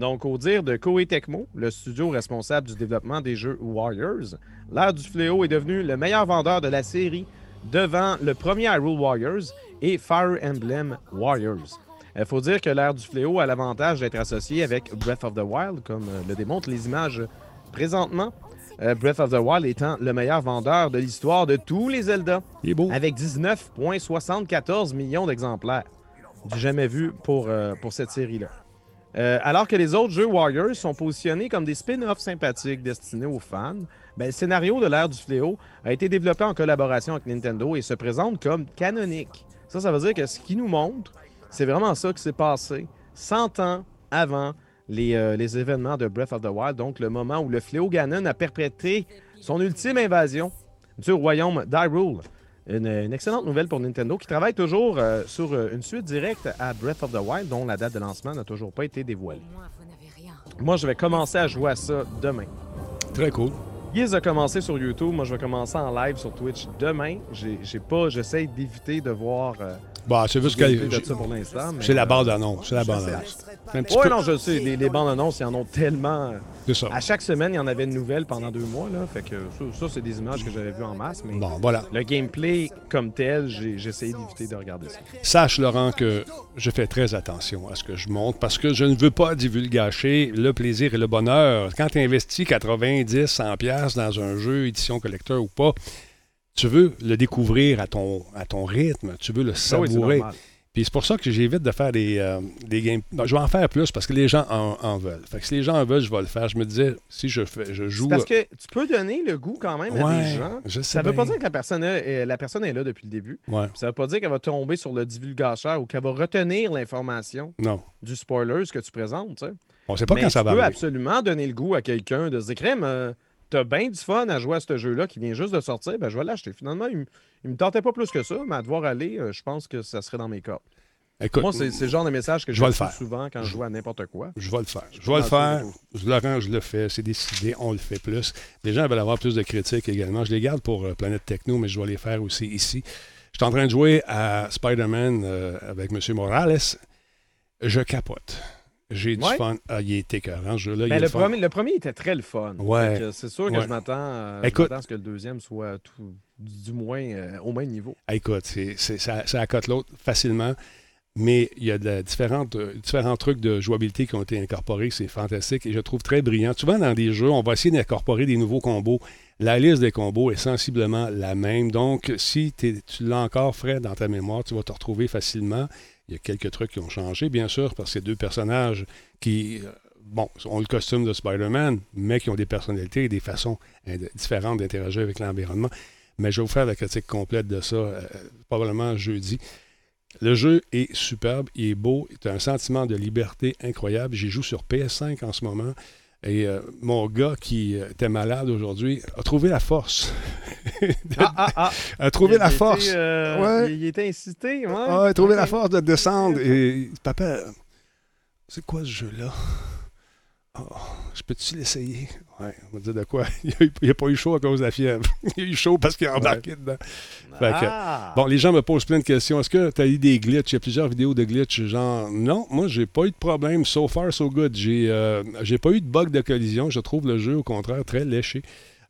Donc, au dire de Koei Tecmo, le studio responsable du développement des jeux Warriors, l'ère du fléau est devenu le meilleur vendeur de la série devant le premier Hyrule Warriors et Fire Emblem Warriors. Il faut dire que l'ère du fléau a l'avantage d'être associé avec Breath of the Wild, comme euh, le démontrent les images présentement, euh, Breath of the Wild étant le meilleur vendeur de l'histoire de tous les Zelda. Il est beau. Avec 19,74 millions d'exemplaires. Du jamais vu pour, euh, pour cette série-là. Euh, alors que les autres jeux Warriors sont positionnés comme des spin-offs sympathiques destinés aux fans, ben, le scénario de l'ère du fléau a été développé en collaboration avec Nintendo et se présente comme canonique. Ça, ça veut dire que ce qui nous montre, c'est vraiment ça qui s'est passé 100 ans avant les, euh, les, événements de Breath of the Wild, donc le moment où le fléau Ganon a perpétré son ultime invasion du royaume d'Hyrule. Une, une, excellente nouvelle pour Nintendo qui travaille toujours euh, sur euh, une suite directe à Breath of the Wild dont la date de lancement n'a toujours pas été dévoilée. Moi, je vais commencer à jouer à ça demain. Très cool. Giz a commencé sur YouTube. Moi, je vais commencer en live sur Twitch demain. J'ai pas, j'essaie d'éviter de voir. Euh, bah, c'est juste que. ça pour l'instant. C'est la bande annonce. C'est la bande annonce. Oui, peu... non, je sais. Les, les bandes annonces, il y en a tellement. C'est ça. À chaque semaine, il y en avait une nouvelle pendant deux mois. Là, fait que ça, ça c'est des images que j'avais vues en masse. Mais bon, voilà. le gameplay comme tel, j'ai essayé d'éviter de regarder ça. Sache, Laurent, que je fais très attention à ce que je montre parce que je ne veux pas divulgacher le plaisir et le bonheur. Quand tu investis 90, 100 pièces dans un jeu, édition collector ou pas, tu veux le découvrir à ton, à ton rythme, tu veux le savourer. Oui, puis c'est pour ça que j'évite de faire des, euh, des games. Non, je vais en faire plus parce que les gens en, en, veulent. Fait que si les gens en veulent, je vais le faire. Je me disais, si je fais, je joue. Parce que tu peux donner le goût quand même ouais, à des gens. Je sais ça veut bien. pas dire que la personne, est, la personne est là depuis le début. Ouais. Ça veut pas dire qu'elle va tomber sur le divulgateur ou qu'elle va retenir l'information du spoiler, ce que tu présentes. Tu. On sait pas Mais quand ça tu va peux arriver. absolument donner le goût à quelqu'un de se dire, crème, euh, t'as bien du fun à jouer à ce jeu-là qui vient juste de sortir, ben je vais l'acheter. Finalement, il, il me tentait pas plus que ça, mais à devoir aller, euh, je pense que ça serait dans mes cordes. Écoute, Moi, c'est c'est le genre de message que je vais le faire. souvent quand je joue à n'importe quoi. je vais le faire. Je vais le faire. le Je Laurent, je le fais. C'est décidé. On le fait plus. Les gens veulent avoir plus de critiques également. Je les garde pour euh, Planète Techno, mais je vais les faire aussi ici. Je suis en train de jouer à Spider-Man euh, avec M. Morales. Je capote. J'ai du Ouais. fun. Ah, il est écœurant, ce jeu-là. Ben, le, premier, le premier était très le fun. Ouais. C'est sûr que Ouais. je m'attends euh, à ce que le deuxième soit tout, du moins euh, au même niveau. Ah, écoute, ça, ça accote l'autre facilement. Mais il y a de différentes, euh, différents trucs de jouabilité qui ont été incorporés. C'est fantastique et je trouve très brillant. Souvent, dans des jeux, on va essayer d'incorporer des nouveaux combos. La liste des combos est sensiblement la même. Donc, si tu l'as encore frais dans ta mémoire, tu vas te retrouver facilement. Il y a quelques trucs qui ont changé, bien sûr, parce que deux personnages qui, euh, bon, ont le costume de Spider-Man, mais qui ont des personnalités et des façons différentes d'interagir avec l'environnement. Mais je vais vous faire la critique complète de ça euh, probablement jeudi. Le jeu est superbe, il est beau, il a un sentiment de liberté incroyable. J'y joue sur PS5 en ce moment. Et euh, mon gars qui euh, était malade aujourd'hui a trouvé la force. <laughs> Ah, ah, ah! a trouvé Il- la force. euh, Ouais. Il, était incité, ouais. Ah, il a trouvé la force de descendre. Et papa, c'est quoi ce jeu-là? Oh, je peux-tu l'essayer? Ouais, on va dire de quoi? <laughs> Il n'a pas eu chaud à cause de la fièvre. <laughs> Il a eu chaud parce qu'il est embarqué dedans. Fait que- Ah! Bon, les gens me posent plein de questions. Est-ce que tu as eu des glitches? Il y a plusieurs vidéos de glitches. Genre, non, moi, j'ai pas eu de problème. So far, so good. J'ai euh, j'ai pas eu de bug de collision. Je trouve le jeu, au contraire, très léché.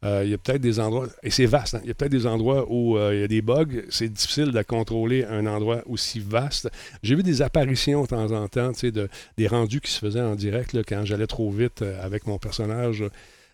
Euh, il y a peut-être des endroits, et c'est vaste, hein, il y a peut-être des endroits où euh, il y a des bugs. C'est difficile de contrôler un endroit aussi vaste. J'ai vu des apparitions de temps en temps, de, des rendus qui se faisaient en direct quand j'allais trop vite euh, avec mon personnage.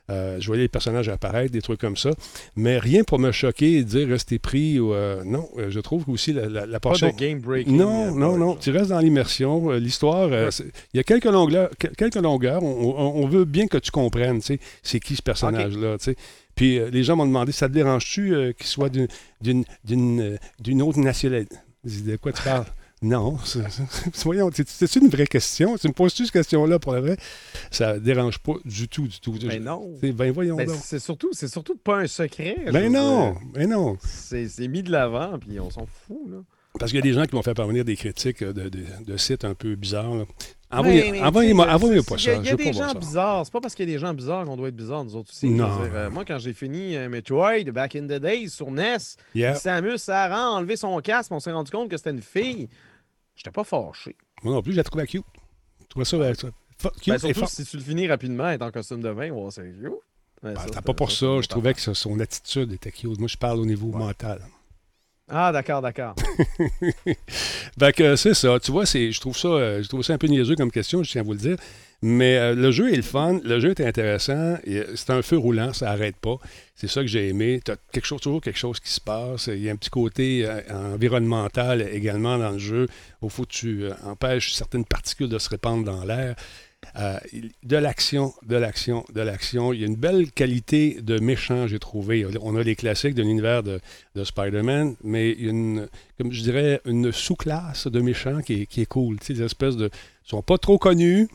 Euh, je voyais les personnages apparaître, des trucs comme ça. Mais rien pour me choquer et dire restez pris. Ou, euh, non, euh, je trouve aussi la, la, la Pas portion. de game breaking. Non, euh, non, non. Tu restes dans l'immersion. Euh, L'histoire, euh, Ouais. il y a quelques longueurs. que- Quelques longueurs. On, veut bien que tu comprennes, tu sais, c'est qui ce personnage-là, tu sais. Puis euh, les gens m'ont demandé, ça te dérange-tu euh, qu'il soit d'une- d'une d'une, euh, d'une autre nationalité? De quoi tu parles? Non. <laughs> c'est- une vraie question. Tu me poses-tu cette question-là pour la vrai? Ça ne dérange pas du tout, du tout. Ben non. C'est- Ben voyons Ben, c'est surtout, c'est surtout pas un secret. Ben non, ben non. C'est mis de l'avant, puis on s'en fout, là. Parce qu'il y a des gens qui m'ont fait parvenir des critiques euh, de, de- de sites un peu bizarres. Envoyez- mais Envoyez-moi envoyez pas Il y ça. a, je il y a veux des gens ça. bizarres. C'est pas parce qu'il y a des gens bizarres qu'on doit être bizarres, nous autres aussi. Non. dire, euh, moi, quand j'ai fini euh, Metroid, back in the days, sur NES, Yeah. Samus a enlevé son casque, on s'est rendu compte que c'était une fille. J'étais pas fâché. Moi non plus, je la trouvais cute. Je trouvais ça, cute Ben, surtout si tu le finis rapidement et en costume de bain, ouais, c'est cute. Ben, ça, pas pour ça, je trouvais que son attitude était cute. Moi, je parle au niveau Ouais. mental. Ah, d'accord, d'accord. <laughs> fait que c'est ça. Tu vois, je trouve ça, euh, je trouve ça un peu niaiseux comme question, je tiens à vous le dire. Mais euh, le jeu est le fun, le jeu est intéressant, c'est un feu roulant, ça n'arrête pas. C'est ça que j'ai aimé. Tu as quelque chose, toujours quelque chose qui se passe. Il y a un petit côté euh, environnemental également dans le jeu, où faut que tu empêches certaines particules de se répandre dans l'air. Euh, de l'action, de l'action, de l'action. Il y a une belle qualité de méchant, j'ai trouvé. On a les classiques de l'univers de, Spider-Man, mais il y a une, comme je dirais, une sous-classe de méchants qui est, cool. Des espèces de. sont pas trop connus,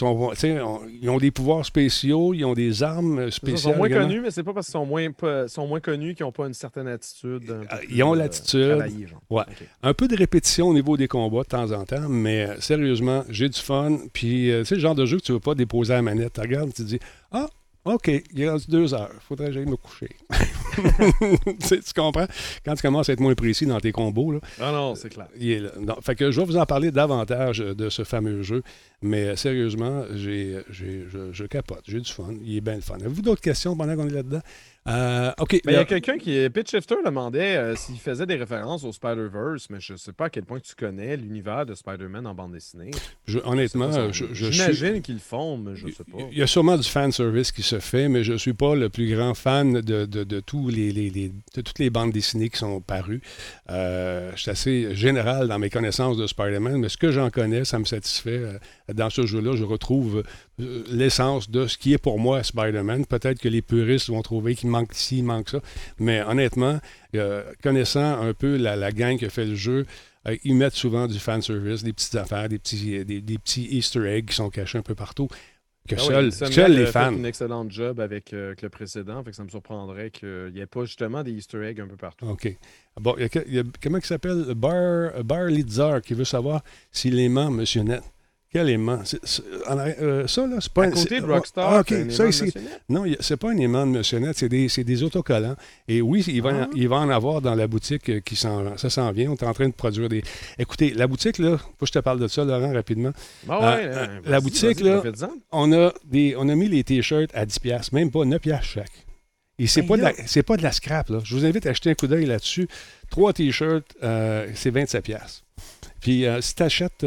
ils ont des pouvoirs spéciaux, ils ont des armes spéciales. Ils sont moins connus, mais c'est pas parce qu'ils sont moins, sont moins connus qu'ils n'ont pas une certaine attitude. Euh, ils ont l'attitude. Ouais. Un peu de répétition au niveau des combats de temps en temps, mais euh, sérieusement, j'ai du fun. Puis, euh, c'est le genre de jeu que tu ne veux pas déposer à la manette. Tu regardes, tu te dis Ah, OK, il est rendu deux heures. Faudrait que j'aille me coucher. <laughs> tu comprends? Quand tu commences à être moins précis dans tes combos. Là, ah non, c'est clair. Il est là. fait que je vais vous en parler davantage de ce fameux jeu. Mais euh, sérieusement, j'ai, je, je, capote. J'ai du fun. Il est bien le fun. Avez-vous d'autres questions pendant qu'on est là-dedans? Euh, OK. il y a quelqu'un qui, Pitch Shifter, demandait euh, s'il faisait des références au Spider-Verse, mais je ne sais pas à quel point tu connais l'univers de Spider-Man en bande dessinée. honnêtement, je, j'imagine qu'ils le font, mais je ne sais pas. Il y a sûrement du fan service qui se fait, mais je ne suis pas le plus grand fan de, de, tous les, les, de toutes les bandes dessinées qui sont parues. je suis assez général dans mes connaissances de Spider-Man, mais ce que j'en connais, ça me satisfait dans ce jeu-là, je retrouve euh, l'essence de ce qui est pour moi Spider-Man. Peut-être que les puristes vont trouver qu'il manque ci, il manque ça. Mais honnêtement, euh, connaissant un peu la, gang qui a fait le jeu, euh, ils mettent souvent du fanservice, des petites affaires, des petits, des, petits Easter eggs qui sont cachés un peu partout. Que ah seuls seul les fans. fait un excellent job avec, le précédent, fait que ça me surprendrait qu'il n'y ait pas justement des Easter eggs un peu partout. OK. Bon, il y a, comment il s'appelle? Bar, Bar qui veut savoir s'il aimant M. Net. Quel aimant? Euh, ça, là, c'est pas... À côté de Rockstar, ah, OK. Ça, c'est, non, c'est pas un aimant de Motionnette, c'est des, c'est des autocollants. Et oui, il va, ah. il va en avoir dans la boutique euh, qui s'en, ça s'en vient. On est en train de produire des... Écoutez, la boutique, là, faut que je te parle de ça, Laurent, rapidement. Ah ouais, euh, la boutique, là, on a, des, on a mis les T-shirts à 10$, même pas 9$ chaque. Et c'est, pas de la, c'est pas de la scrap, là. Je vous invite à acheter un coup d'œil là-dessus. Trois T-shirts, c'est 27$. Puis si tu achètes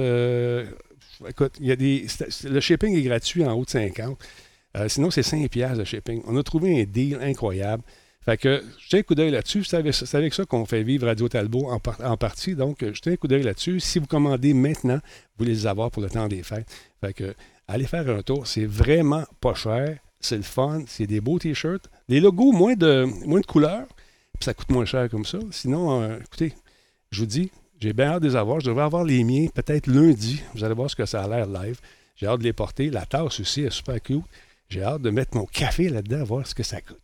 Écoute, il y a des, le shipping est gratuit en haut de 50. Euh, sinon, c'est 5 piastres de shipping. On a trouvé un deal incroyable. Fait que jetez un coup d'œil là-dessus. C'est avec, ça qu'on fait vivre Radio Talbot en, partie. Donc, jetez un coup d'œil là-dessus. Si vous commandez maintenant, vous les avoir pour le temps des fêtes. Fait que allez faire un tour. C'est vraiment pas cher. C'est le fun. C'est des beaux t-shirts. Les logos, moins de, moins de couleurs. Puis ça coûte moins cher comme ça. Sinon, euh, écoutez, je vous dis, j'ai bien hâte de les avoir. Je devrais avoir les miens peut-être lundi. Vous allez voir ce que ça a l'air live. J'ai hâte de les porter. La tasse aussi est super cute. J'ai hâte de mettre mon café là-dedans, voir ce que ça coûte.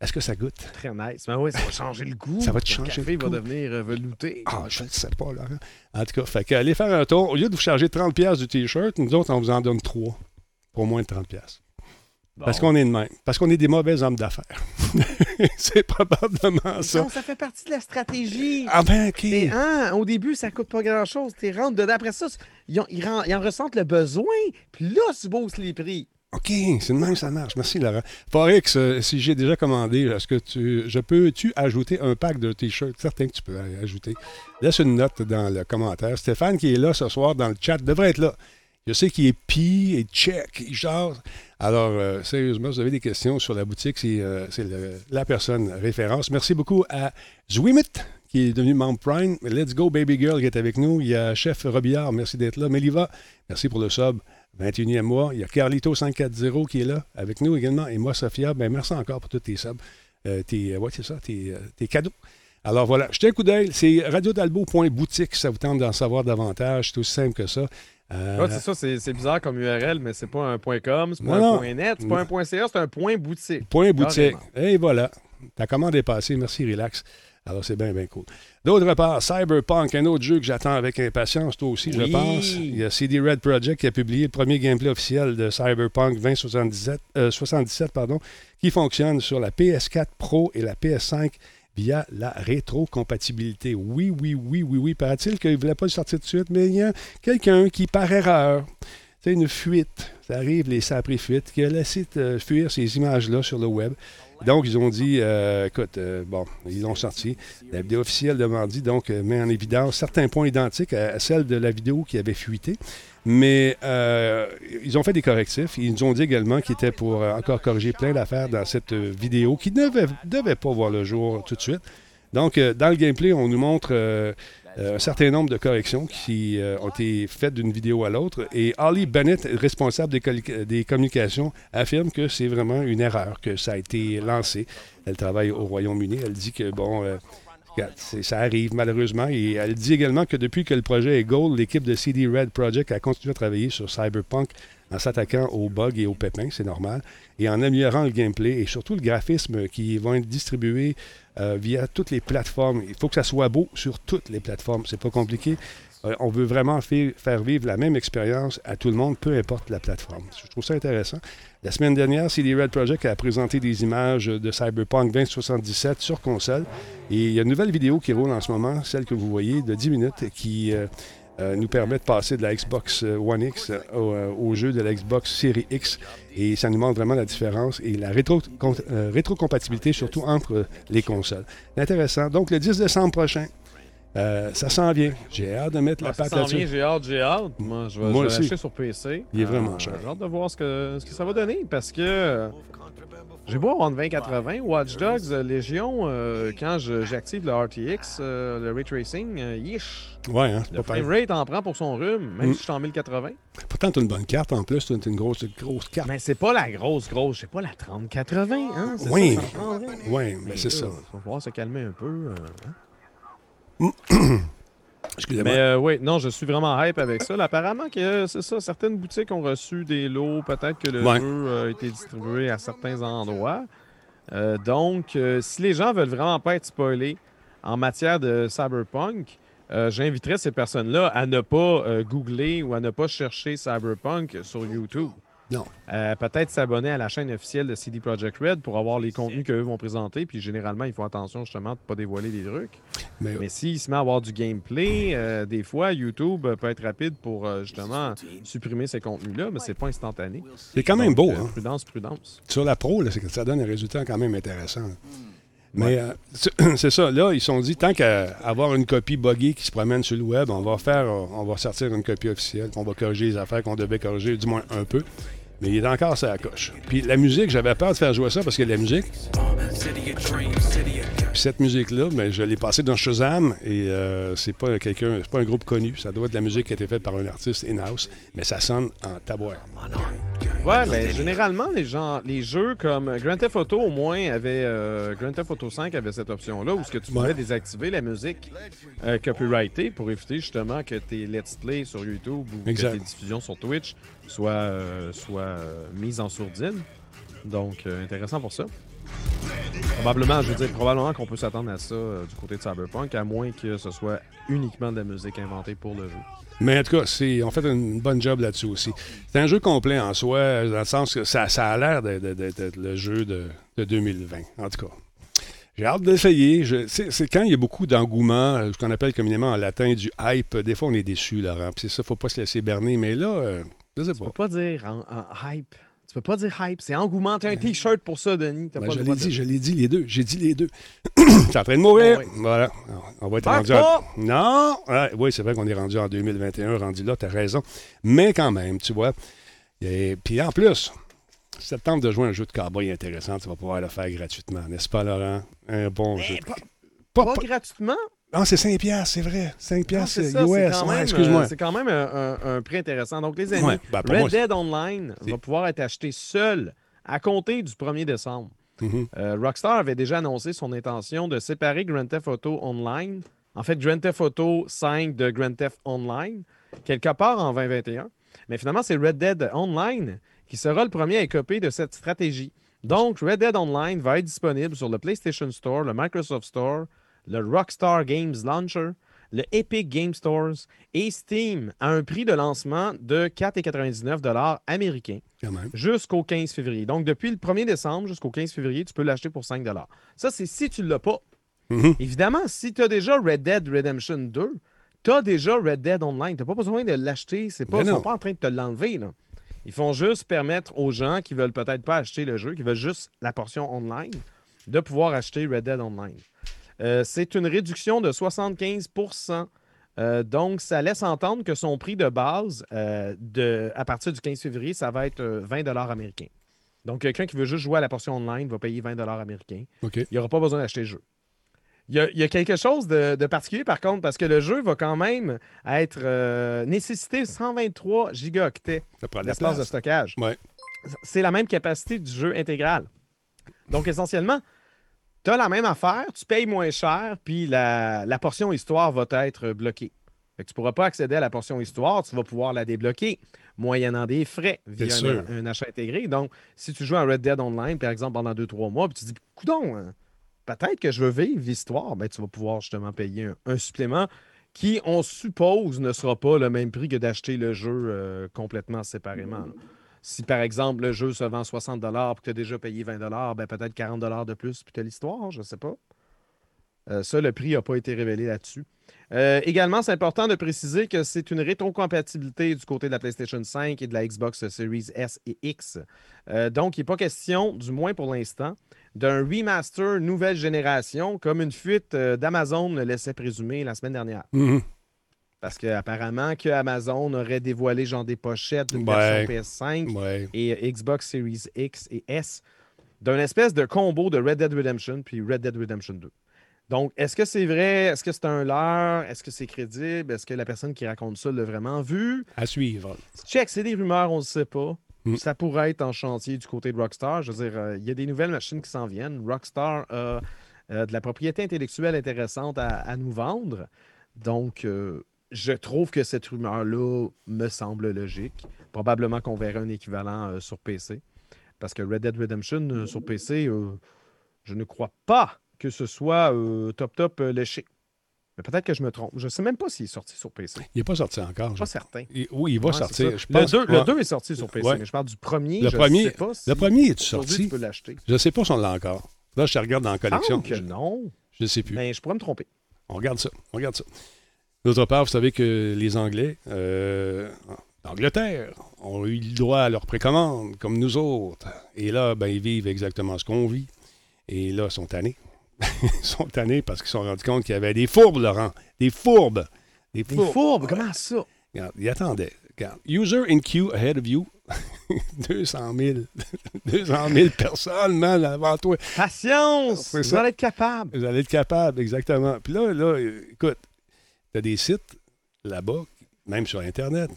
Est-ce que ça goûte? Très nice. Mais ben oui, ça va changer le goût. Ça va te changer le, café va devenir euh, velouté. Ah, je ne sais pas, Laurent. En tout cas, fait allez faire un tour. Au lieu de vous charger 30$ du T-shirt, nous autres, on vous en donne 3 pour moins de 30$. Parce qu'on est de même. Parce qu'on est des mauvais hommes d'affaires. <laughs> c'est probablement ça. Non, ça fait partie de la stratégie. Ah ben, OK. Hein, au début, ça coûte pas grand-chose. Tu rentres dedans. Après ça, ils, en ressentent le besoin. Puis là, tu bosses les prix. OK, c'est de même ça marche. Merci, Laurent. Forex, euh, si j'ai déjà commandé, est-ce que tu, je peux-tu ajouter un pack de t-shirts? Certain que tu peux ajouter. Laisse une note dans le commentaire. Stéphane, qui est là ce soir dans le chat, devrait être là. Je sais qu'il est pi et check, il genre. Alors, euh, sérieusement, vous avez des questions sur la boutique, c'est euh, la personne référence. Merci beaucoup à Zwimit, qui est devenu membre Prime. Let's Go Baby Girl qui est avec nous. Il y a Chef Robillard, merci d'être là. Meliva, merci pour le sub. 21e mois. Il y a Carlito540 qui est là avec nous également. Et moi, Sophia, ben, merci encore pour tous tes subs. Euh, ça, tes, cadeaux. Alors voilà, jetez un coup d'œil. C'est radiodalbo.boutique ça vous tente d'en savoir davantage. C'est aussi simple que ça. Euh, c'est ça, c'est bizarre comme URL, mais c'est pas un .com, c'est pas un .net, c'est pas un .ca, c'est un point boutique. Point boutique. Et voilà. Ta commande est passée. Merci, relax. Alors, c'est bien, bien cool. D'autre part, Cyberpunk, un autre jeu que j'attends avec impatience, toi aussi, je pense. Il y a CD Red Project qui a publié le premier gameplay officiel de Cyberpunk 2077 euh, pardon, qui fonctionne sur la PS4 Pro et la PS5 via la rétrocompatibilité. Oui, oui, oui, oui, oui. Paraît-il qu'il ne voulait pas le sortir de suite, mais il y a quelqu'un qui, par erreur, c'est une fuite. Ça arrive, les sapris fuite, qui a laissé fuir ces images-là sur le web. Donc, ils ont dit, euh, écoute, euh, bon, ils l'ont sorti. La vidéo officielle de mardi, donc, euh, met en évidence certains points identiques à, celle de la vidéo qui avait fuité. Mais ils ont fait des correctifs. Ils nous ont dit également qu'ils étaient pour encore corriger plein d'affaires dans cette vidéo qui ne devait, pas voir le jour tout de suite. Donc, dans le gameplay, on nous montre euh, un certain nombre de corrections qui euh, ont été faites d'une vidéo à l'autre. Et Holly Bennett, responsable des, communications, affirme que c'est vraiment une erreur, que ça a été lancé. Elle travaille au Royaume-Uni. Elle dit que, bon, euh, ça arrive malheureusement. Et elle dit également que depuis que le projet est Gold, l'équipe de CD Red Project a continué à travailler sur Cyberpunk en s'attaquant aux bugs et aux pépins, c'est normal, et en améliorant le gameplay et surtout le graphisme qui vont être distribués euh, via toutes les plateformes. Il faut que ça soit beau sur toutes les plateformes. C'est pas compliqué. Euh, on veut vraiment faire vivre la même expérience à tout le monde, peu importe la plateforme. Je trouve ça intéressant. La semaine dernière, CD Red Project a présenté des images de Cyberpunk 2077 sur console. Et il y a une nouvelle vidéo qui roule en ce moment, celle que vous voyez, de 10 minutes, qui euh, nous permet de passer de la Xbox One X au, jeu de la Xbox Series X et ça nous montre vraiment la différence et la rétro, euh, rétrocompatibilité, surtout entre les consoles. Intéressant. Donc, le 10 décembre prochain, euh, ça s'en vient. J'ai hâte de mettre la patte là-dessus. Ça s'en vient, j'ai hâte, j'ai hâte. Moi, je vais, l'acheter sur PC. Il est vraiment euh, cher. J'ai hâte de voir ce que, ce que ça va donner parce que j'ai beau avoir 2080, Watch Dogs, euh, Légion, euh, quand j'active le RTX, euh, le Ray Tracing, yish. Ouais, hein, c'est pas Le rate en prend pour son rhume, même mm. si je suis en 1080. Pourtant, tu as une bonne carte en plus, tu as une grosse, grosse carte. Mais c'est pas la grosse, grosse, c'est pas la 3080, hein? Oui, oui, mais c'est ça. Il va falloir se calmer un peu. Hein. <coughs> Mais euh, oui, non, je suis vraiment hype avec ça. apparemment que c'est ça, certaines boutiques ont reçu des lots, peut-être que le jeu a été distribué à certains endroits. Euh, donc, euh, si les gens veulent vraiment pas être spoilés en matière de cyberpunk, j'inviterais ces personnes-là à ne pas googler ou à ne pas chercher cyberpunk sur YouTube. Non. Euh, peut-être s'abonner à la chaîne officielle de CD Projekt Red pour avoir les contenus qu'eux vont présenter. Puis généralement, ils font attention justement de ne pas dévoiler des trucs. Mais, Mais s'ils se met à avoir du gameplay, euh, des fois, YouTube peut être rapide pour euh, justement supprimer ces contenus-là, mais c'est pas instantané. C'est quand même beau. Hein? Prudence, prudence. Sur la pro, ça donne un résultat quand même intéressant. Mais <clears throat> c'est ça, là, ils sont dit, tant qu'à avoir une copie buggée qui se promène sur le web, on va faire, on va sortir une copie officielle, on va corriger les affaires qu'on devait corriger, du moins un peu. Mais il est encore ça coche. Puis la musique, j'avais peur de faire jouer ça parce que la musique. Puis cette musique-là, ben, je l'ai passée dans Shazam et euh, c'est pas quelqu'un, c'est pas un groupe connu. Ça doit être de la musique qui a été faite par un artiste in-house, mais ça sonne en tabouère. Ouais, mais généralement, les gens, les jeux comme Grand Theft Auto, au moins, avait, euh, Grand Theft Auto 5 avait cette option-là où ce que tu pouvais désactiver la musique euh, copyrightée pour éviter justement que tes let's play sur YouTube ou que tes diffusions sur Twitch soient, euh, soient mises en sourdine. Donc, intéressant pour ça. Probablement, je veux dire, probablement qu'on peut s'attendre à ça du côté de Cyberpunk, à moins que ce soit uniquement de la musique inventée pour le jeu. Mais en tout cas, on fait une bonne job là-dessus aussi. C'est un jeu complet en soi, dans le sens que ça, a l'air d'être le jeu de, 2020, en tout cas. J'ai hâte d'essayer. C'est quand il y a beaucoup d'engouement, euh, ce qu'on appelle communément en latin du hype, des fois on est déçu, Laurent. Puis c'est ça, faut pas se laisser berner. Mais là, euh, je sais pas. Tu peux pas dire en hype peux pas dire hype, c'est engouement. T'as un t-shirt pour ça, Denis. Ben, je l'ai dit, je l'ai dit les deux. J'ai dit les deux. <clears throat> T'es en train de mourir. Ah voilà. On va être rendu Non! oui, c'est vrai qu'on est rendu en 2021, rendu là, t'as raison. Mais quand même, tu vois. Et puis en plus, tente de jouer un jeu de cowboy intéressant, tu vas pouvoir le faire gratuitement, n'est-ce pas, Laurent? Un bon jeu. pas gratuitement? Ah, c'est 5 piastres, c'est vrai. 5 piastres c'est US. excuse-moi. C'est quand même un, prix intéressant. Donc, les amis, ben, Red Dead Online va pouvoir être acheté seul à compter du 1er décembre. Mm-hmm. Euh, Rockstar avait déjà annoncé son intention de séparer Grand Theft Auto Online, en fait, Grand Theft Auto 5 de Grand Theft Online, quelque part en 2021. Mais finalement, c'est Red Dead Online qui sera le premier à écoper de cette stratégie. Donc, Red Dead Online va être disponible sur le PlayStation Store, le Microsoft Store, le Rockstar Games Launcher, le Epic Game Stores et Steam à un prix de lancement de 4,99 américains jusqu'au 15 février. Donc, depuis le 1er décembre jusqu'au 15 février, tu peux l'acheter pour 5 Ça, c'est si tu ne l'as pas. Mm-hmm. Évidemment, si tu as déjà Red Dead Redemption 2, tu as déjà Red Dead Online. Tu n'as pas besoin de l'acheter. Pas, ils ne sont pas en train de te l'enlever. Ils font juste permettre aux gens qui veulent peut-être pas acheter le jeu, qui veulent juste la portion online, de pouvoir acheter Red Dead Online. Euh, c'est une réduction de 75% euh, donc, ça laisse entendre que son prix de base, euh, de, à partir du 15 février, ça va être 20 américains. Donc, quelqu'un qui veut juste jouer à la portion online va payer 20 américains. Il n'y aura pas besoin d'acheter le jeu. Il y, a, quelque chose de, particulier, par contre, parce que le jeu va quand même être euh, nécessiter 123 gigaoctets d'espace de stockage. C'est la même capacité du jeu intégral. Donc, essentiellement, tu as la même affaire, tu payes moins cher, puis la, portion histoire va être bloquée. tu ne pourras pas accéder à la portion histoire, tu vas pouvoir la débloquer, moyennant des frais via un, achat intégré. Donc, si tu joues à Red Dead Online, par exemple, pendant 2-3 mois, puis tu te dis, coudon, hein, peut-être que je veux vivre l'histoire, ben, tu vas pouvoir justement payer un, supplément qui, on suppose, ne sera pas le même prix que d'acheter le jeu euh, complètement séparément. Si, par exemple, le jeu se vend 60 et que tu as déjà payé 20 ben, peut-être 40 de plus, puis tu l'histoire, je ne sais pas. Euh, ça, le prix n'a pas été révélé là-dessus. Euh, également, c'est important de préciser que c'est une rétrocompatibilité du côté de la PlayStation 5 et de la Xbox Series S et X. Euh, donc, il n'est pas question, du moins pour l'instant, d'un remaster nouvelle génération, comme une fuite d'Amazon le laissait présumer la semaine dernière. Mm-hmm. Parce qu'apparemment que Amazon aurait dévoilé genre des pochettes d'une version PS5 et Xbox Series X et S d'un espèce de combo de Red Dead Redemption puis Red Dead Redemption 2. Donc, est-ce que c'est vrai? Est-ce que c'est un leurre? Est-ce que c'est crédible? Est-ce que la personne qui raconte ça l'a vraiment vu? À suivre. Check, c'est des rumeurs, on ne sait pas. Mm. Ça pourrait être en chantier du côté de Rockstar. Je veux dire, euh, il y a des nouvelles machines qui s'en viennent. Rockstar a euh, de la propriété intellectuelle intéressante à, nous vendre. Donc, euh, je trouve que cette rumeur-là me semble logique. Probablement qu'on verra un équivalent sur PC. Parce que Red Dead Redemption sur PC, je ne crois pas que ce soit euh, top top euh, léché. Mais peut-être que je me trompe. Je ne sais même pas s'il est sorti sur PC. Il n'est pas sorti encore. Pas certain. oui, il va sortir. Je pense... le, 2, est sorti sur PC, mais je parle du premier. Le je premier, sais pas le premier est sorti? Tu peux l'acheter. Je ne sais pas si on l'a encore. Là, je te regarde dans la collection. Que non. Je ne sais plus. Mais ben, je pourrais me tromper. On regarde ça. On regarde ça. D'autre part, vous savez que les Anglais, euh, d'Angleterre, ont eu le droit à leur précommande, comme nous autres. Et là, ben, ils vivent exactement ce qu'on vit. Et là, ils sont tannés. <laughs> ils sont tannés parce qu'ils se sont rendus compte qu'il y avait des fourbes, Laurent. Des fourbes. Des fourbes. comment ça? Regarde, ils attendaient. Regarde. User in queue ahead of you. 200 000. 200 000 personnes, man, avant toi. Patience! Vous allez être capable. Vous allez être capable, exactement. Puis là, là écoute, tu as des sites là-bas, même sur Internet,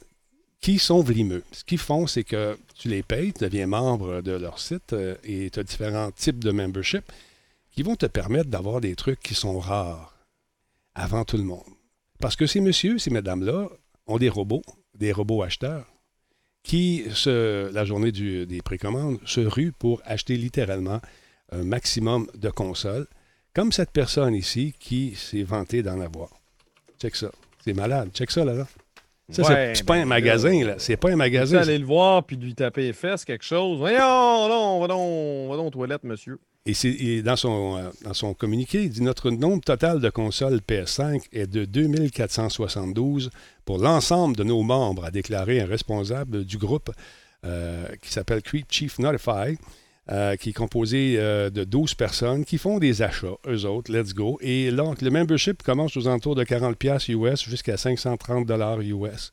qui sont vlimeux. Ce qu'ils font, c'est que tu les payes, tu deviens membre de leur site euh, et tu as différents types de membership qui vont te permettre d'avoir des trucs qui sont rares avant tout le monde. Parce que ces messieurs, ces mesdames-là ont des robots, des robots acheteurs, qui, la journée des précommandes, se ruent pour acheter littéralement un maximum de consoles, comme cette personne ici qui s'est vantée d'en avoir. Check ça. C'est malade. Check ça, là. Ça, c'est pas un ben, magasin, là. C'est pas un magasin. aller le voir puis lui taper les fesses, quelque chose. Voyons, non, va donc, va donc aux toilettes, monsieur. Et, dans, son, euh, dans son communiqué, il dit Notre nombre total de consoles PS5 est de 2472 pour l'ensemble de nos membres, a déclaré un responsable du groupe euh, qui s'appelle Creep Chief Notify. Euh, qui est composé de 12 personnes qui font des achats, eux autres, let's go. Et donc, le membership commence aux alentours de 40$ US jusqu'à 530$ US.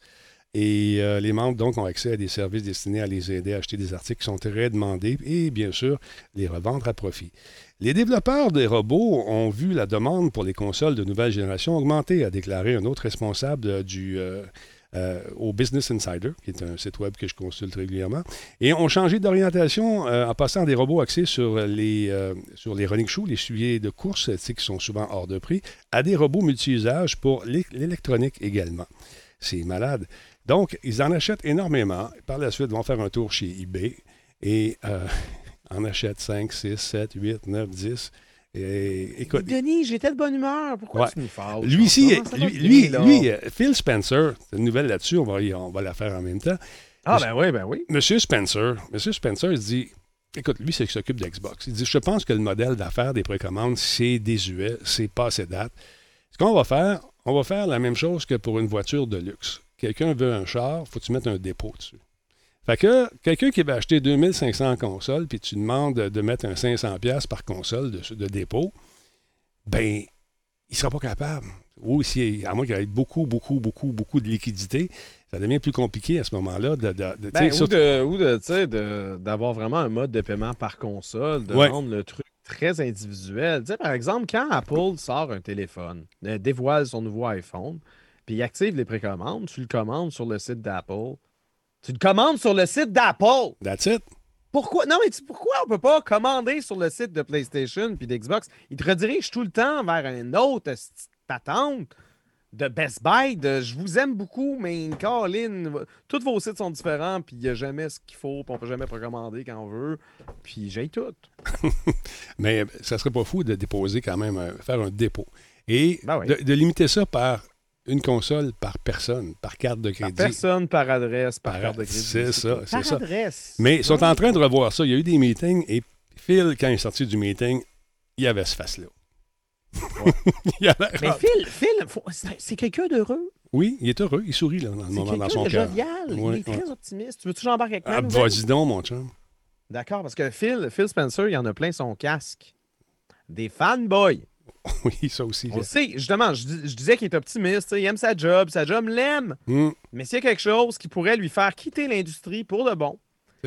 Et euh, les membres, donc, ont accès à des services destinés à les aider à acheter des articles qui sont très demandés et, bien sûr, les revendre à profit. Les développeurs des robots ont vu la demande pour les consoles de nouvelle génération augmenter, a déclaré un autre responsable du, euh, euh, au Business Insider, qui est un site web que je consulte régulièrement, et ont changé d'orientation en passant des robots axés sur les, sur les running shoes, les souliers de course, qui sont souvent hors de prix, à des robots multi-usages pour l'électronique également. C'est malade. Donc, ils en achètent énormément. Par la suite, ils vont faire un tour chez eBay et euh, <laughs> en achètent 5, 6, 7, 8, 9, 10. Et, écoute, Denis, j'étais de bonne humeur. Pourquoi tu nous fâches? Lui, ici, lui, lui, euh, Phil Spencer, une nouvelle là-dessus, on va, on va la faire en même temps. Ah, ben oui, ben oui. Monsieur Spencer, Monsieur Spencer, il dit Écoute, lui, c'est qui s'occupe d'Xbox. Il dit Je pense que le modèle d'affaires des précommandes, c'est désuet, c'est pas assez date. Ce qu'on va faire, on va faire la même chose que pour une voiture de luxe. Quelqu'un veut un char, faut que tu mettes un dépôt dessus. Fait que quelqu'un qui va acheter 2500 consoles, puis tu demandes de mettre un 500$ par console de, de dépôt, ben, il ne sera pas capable. Ou si, à moins qu'il y ait beaucoup, beaucoup, beaucoup, beaucoup de liquidité, ça devient plus compliqué à ce moment-là. De, de, ben, ou d'avoir vraiment un mode de paiement par console, de rendre le truc très individuel. par exemple, quand Apple sort un téléphone, euh, dévoile son nouveau iPhone, puis il active les précommandes, tu le commandes sur le site d'Apple. Tu le commandes sur le site d'Apple. That's it. Pourquoi? Non, mais pourquoi on ne peut pas commander sur le site de PlayStation puis d'Xbox? Il te redirige tout le temps vers un autre patente de Best Buy, de je vous aime beaucoup, mais Caroline, tous vos sites sont différents, puis il n'y a jamais ce qu'il faut, puis on peut jamais précommander quand on veut, puis j'ai tout. <laughs> mais ça serait pas fou de déposer quand même, euh, faire un dépôt. Et ben de, limiter ça par une console par personne, par carte de crédit. Par personne, par adresse, par, carte de crédit. C'est ça, c'est ça. Adresse. Mais ils sont en train de revoir ça. Il y a eu des meetings et Phil, quand il est sorti du meeting, il y avait ce face-là. <laughs> Mais Phil, Phil c'est quelqu'un d'heureux. Oui, il est heureux. Il sourit là, dans le moment dans son cœur. jovial. il est très optimiste. Tu veux toujours embarquer avec moi? Ah, vas-y donc, mon chum. D'accord, parce que Phil, Phil Spencer, il en a plein son casque. Des fanboys. <laughs> oui, ça aussi. On sait, justement, je, disais qu'il est optimiste, il aime sa job, sa job l'aime. Hmm. Mais s'il y a quelque chose qui pourrait lui faire quitter l'industrie pour de bon,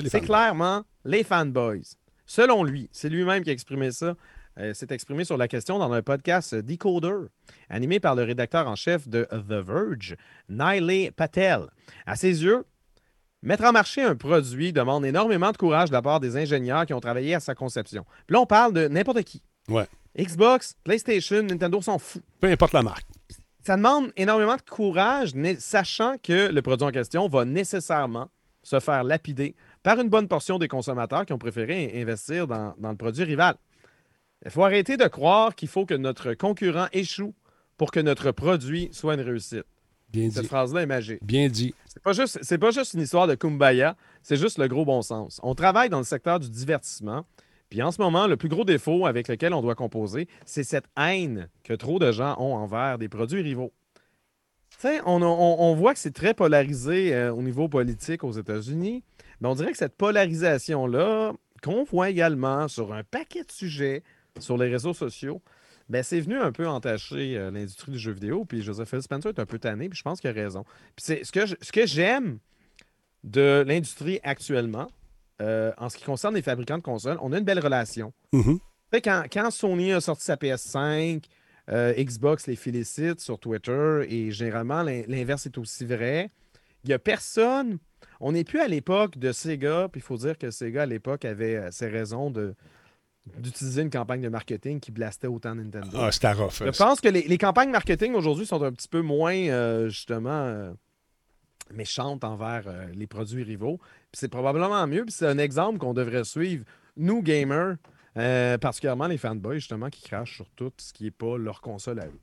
c'est clairement les fanboys. Selon lui, c'est lui-même qui a exprimé ça. Euh, s'est exprimé sur la question dans un podcast Decoder, animé par le rédacteur en chef de The Verge, Nilay Patel. À ses yeux, mettre en marché un produit demande énormément de courage de la part des ingénieurs qui ont travaillé à sa conception. Puis là, on parle de n'importe qui. Ouais. Xbox, PlayStation, Nintendo s'en fout. Peu importe la marque. Ça demande énormément de courage, sachant que le produit en question va nécessairement se faire lapider par une bonne portion des consommateurs qui ont préféré investir dans le produit rival. Il faut arrêter de croire qu'il faut que notre concurrent échoue pour que notre produit soit une réussite. Bien Cette phrase-là est magique. Bien dit. C'est pas juste, c'est pas juste une histoire de kumbaya, c'est juste le gros bon sens. On travaille dans le secteur du divertissement, puis en ce moment, le plus gros défaut avec lequel on doit composer, c'est cette haine que trop de gens ont envers des produits rivaux. On, on, voit que c'est très polarisé euh, au niveau politique aux États-Unis, mais on dirait que cette polarisation-là, qu'on voit également sur un paquet de sujets, sur les réseaux sociaux, ben, c'est venu un peu entacher euh, l'industrie du jeu vidéo. Puis Joseph Phil Spencer est un peu tanné, puis je pense qu'il a raison. Puis c'est ce que j'aime de l'industrie actuellement, euh, en ce qui concerne les fabricants de consoles, on a une belle relation. Mm-hmm. quand, quand, Sony a sorti sa PS5, euh, Xbox les félicite sur Twitter et généralement l'inverse est aussi vrai. Il n'y a personne. On n'est plus à l'époque de Sega, puis il faut dire que Sega à l'époque avait ses raisons de, d'utiliser une campagne de marketing qui blastait autant Nintendo. Ah, c'était rough. Je pense que les, campagnes marketing aujourd'hui sont un petit peu moins, euh, justement, euh, méchantes envers euh, les produits rivaux. c'est probablement mieux. c'est un exemple qu'on devrait suivre, nous, gamers, particulièrement les fanboys, justement, qui crachent sur tout ce qui n'est pas leur console à eux.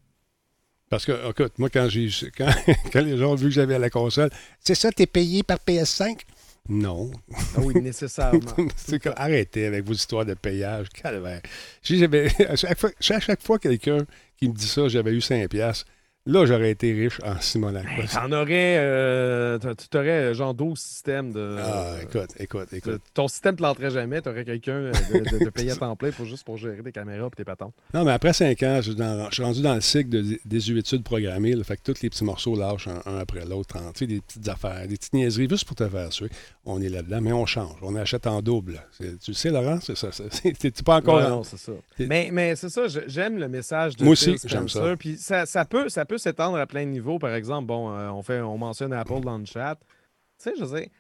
Parce que, écoute, moi, quand, j'ai, <laughs> quand, quand les gens ont vu que j'avais la console, c'est ça, t'es payé par PS5? Non. Ah oui, nécessairement. <laughs> comme, arrêtez avec vos histoires de payage. Calvaire. <laughs> À chaque fois, chaque fois quelqu'un qui me dit ça, j'avais eu 5$. Là, j'aurais été riche en Simonac. T'en aurais, euh, tu aurais euh, genre 12 systèmes de. Ah, écoute, écoute, écoute. Ton système ne planterait jamais. Tu aurais quelqu'un euh, de, de, payer à temps plein pour juste pour gérer tes caméras et tes patentes. Non, mais après 5 ans, je, suis rendu dans le cycle de désuétude programmée. Là, fait que tous les petits morceaux lâchent un, après l'autre. Tu sais, des petites affaires, des petites niaiseries juste pour te faire suer. On est là-dedans, mais on change. On achète en double. Tu sais, Laurent, c'est ça. C'est pas encore. non, c'est ça. Mais, mais c'est ça, j'aime le message de Moi aussi, j'aime ça. Puis ça, ça, peut, ça peut s'étendre à plein de niveaux. Par exemple, bon, euh, on, fait, on mentionne Apple dans le chat. Tu sais, je sais,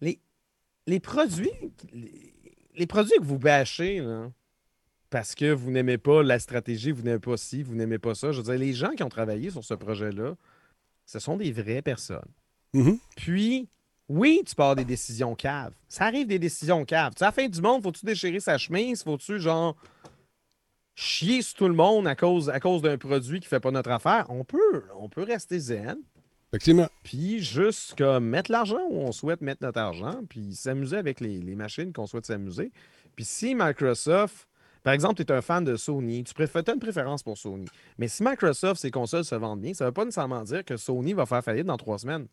les, les produits, les, produits que vous bâchez, parce que vous n'aimez pas la stratégie, vous n'aimez pas ci, vous n'aimez pas ça. Je veux dire, les gens qui ont travaillé sur ce projet-là, ce sont des vraies personnes. Mm-hmm. Puis, oui, tu pars des décisions caves. Ça arrive des décisions caves. Tu sais, à la fin du monde, faut-tu déchirer sa chemise? Faut-tu, genre, chier sur tout le monde à cause, à cause d'un produit qui fait pas notre affaire? On peut, on peut rester zen. Effectivement. Puis juste comme mettre l'argent où on souhaite mettre notre argent, puis s'amuser avec les, machines qu'on souhaite s'amuser. Puis si Microsoft Par exemple, tu es un fan de Sony, tu as une préférence pour Sony. Mais si Microsoft, ses consoles se vendent bien, ça ne veut pas nécessairement dire que Sony va faire faillite dans trois semaines.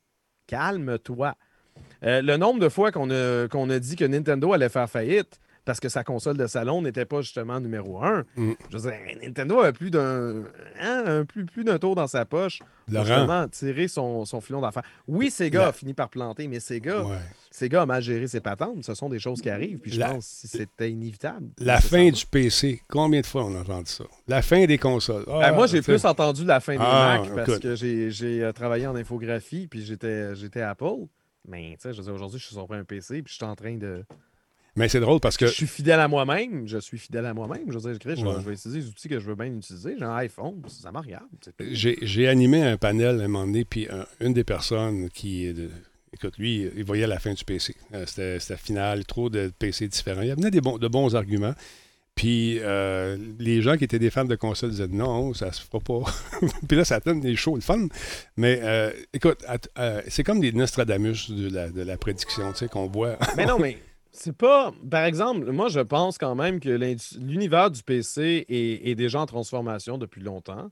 Calme-toi. Euh, le nombre de fois qu'on a, qu'on a dit que Nintendo allait faire faillite, parce que sa console de salon n'était pas justement numéro un. Mm. Je veux dire, Nintendo a plus d'un hein, plus, plus d'un tour dans sa poche pour justement tirer son, son filon d'affaires. Oui, Sega a fini par planter, mais Sega, Sega a mal géré ses patentes. Ce sont des choses qui arrivent, puis je pense que c'était inévitable. La fin du PC, combien de fois on a entendu ça? La fin des consoles. Ben, moi, j'ai plus entendu la fin des ah, Mac parce que j'ai euh, travaillé en infographie, puis j'étais Apple. Mais, tu sais, je veux aujourd'hui, je suis sur un PC, puis je suis en train de mais c'est drôle parce que. Je suis fidèle à moi-même. Je suis fidèle à moi-même. Je veux dire, je, vais utiliser les outils que je veux bien utiliser. J'ai un iPhone, ça me regarde. J'ai animé un panel à un moment donné, puis une des personnes qui. écoute, lui, il voyait la fin du PC. Euh, c'était final, trop de PC différents. Il y avait des bons, de bons arguments. Puis euh, les gens qui étaient des fans de consoles disaient non, ça se fera pas. <laughs> puis là, ça donne des shows, le fun. Mais euh, écoute, c'est comme des Nostradamus de la, de la prédiction, tu sais, qu'on voit. mais non, mais c'est pas. Par exemple, moi, je pense quand même que l'univers du PC est, déjà en transformation depuis longtemps.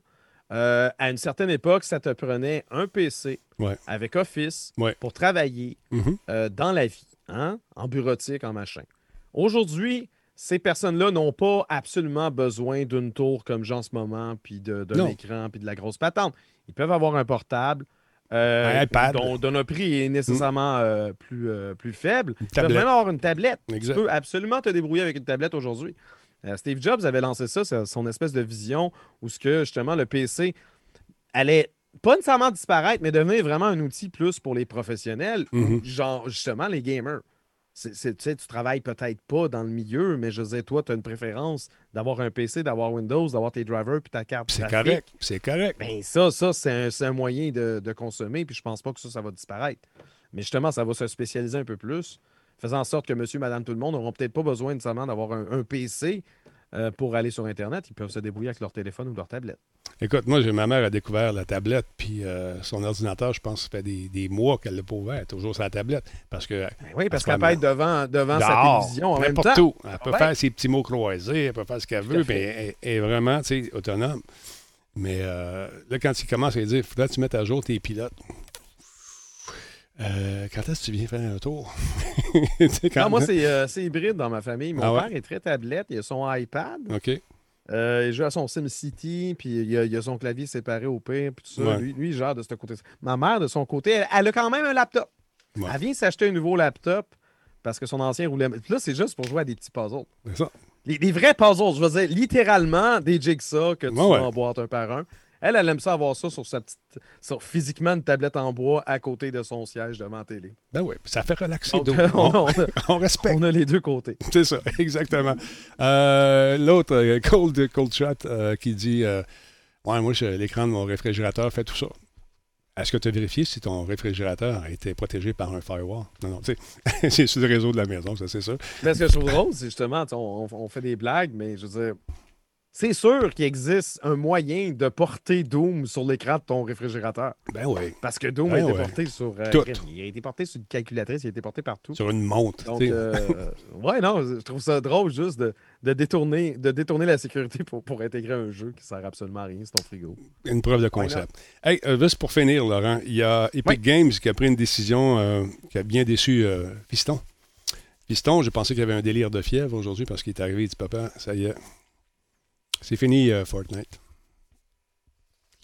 Euh, à une certaine époque, ça te prenait un PC avec Office pour travailler mm-hmm. euh, dans la vie, hein? en bureautique, en machin. Aujourd'hui, ces personnes-là n'ont pas absolument besoin d'une tour comme j'ai en ce moment, puis d'un écran, puis de la grosse patente. Ils peuvent avoir un portable, euh, dont, le prix est nécessairement euh, plus, euh, plus faible. Tu peux même avoir une tablette. Tu peux absolument te débrouiller avec une tablette aujourd'hui. Steve Jobs avait lancé ça, son espèce de vision où ce que justement le PC allait pas nécessairement disparaître, mais devenir vraiment un outil plus pour les professionnels, mm-hmm. genre justement les gamers tu sais, tu travailles peut-être pas dans le milieu, mais je disais, toi, tu as une préférence d'avoir un PC, d'avoir Windows, d'avoir tes drivers puis ta carte. C'est correct. C'est correct. Ben, ça, ça c'est un, moyen de, consommer, puis je pense pas que ça, ça va disparaître. Mais justement, ça va se spécialiser un peu plus, faisant en sorte que monsieur, madame, tout le monde n'auront peut-être pas besoin nécessairement d'avoir un, PC euh, pour aller sur Internet. Ils peuvent se débrouiller avec leur téléphone ou leur tablette. Écoute, moi, ma mère a découvert la tablette, puis euh, son ordinateur, je pense, ça fait des, mois qu'elle l'a pas ouvert, toujours sur la tablette. Parce que, ben oui, parce qu'elle peut être devant, devant sa télévision en même temps. Tout. Elle peut faire ses petits mots croisés, elle peut faire ce qu'elle veut, puis elle, est vraiment autonome. Mais euh, là, quand il commence à dire, il faudrait que tu mettes à jour tes pilotes. Euh, quand est-ce que tu viens faire un tour? <laughs> quand... moi, c'est hybride dans ma famille. Mon ah père est très tablette, il a son iPad. OK. Euh, il joue à son SimCity, puis il a, son clavier séparé au pire, puis tout ça. Lui, lui, il gère de ce côté. Ma mère, de son côté, elle, a quand même un laptop. Elle vient s'acheter un nouveau laptop parce que son ancien roulait. Puis là, c'est juste pour jouer à des petits puzzles. C'est ça. Les, vrais puzzles, je veux dire, littéralement des jigsaws que tu emboîtes un par un. Elle, elle aime ça avoir ça sur sa petite. Sur physiquement une tablette en bois à côté de son siège devant la télé. Ben oui, ça fait relaxer. on, <laughs> on, respecte. On a les deux côtés. <laughs> C'est ça, exactement. Euh, l'autre, euh, Cold, Cold Chat, euh, qui dit Ouais, moi, l'écran de mon réfrigérateur fait tout ça. Est-ce que tu as vérifié si ton réfrigérateur a été protégé par un firewall? Non, non, tu sais, <laughs> c'est sur le réseau de la maison, ça, c'est ça. Mais ce que je trouve drôle, c'est justement, on, on, fait des blagues, mais je veux dire, c'est sûr qu'il existe un moyen de porter Doom sur l'écran de ton réfrigérateur. Ben oui. Parce que Doom a ben été porté sur. Euh, Tout. Il a été porté sur une calculatrice, il a été porté partout. Sur une montre. Donc, euh, ouais, non, je trouve ça drôle juste de, détourner, de détourner la sécurité pour, pour intégrer un jeu qui sert absolument à rien, c'est ton frigo. Une preuve de concept. hey, euh, juste pour finir, Laurent, il y a Epic Games qui a pris une décision qui a bien déçu Fiston. Fiston, j'ai pensé qu'il y avait un délire de fièvre aujourd'hui parce qu'il est arrivé, il dit Papa, ça y est, c'est fini, euh, Fortnite.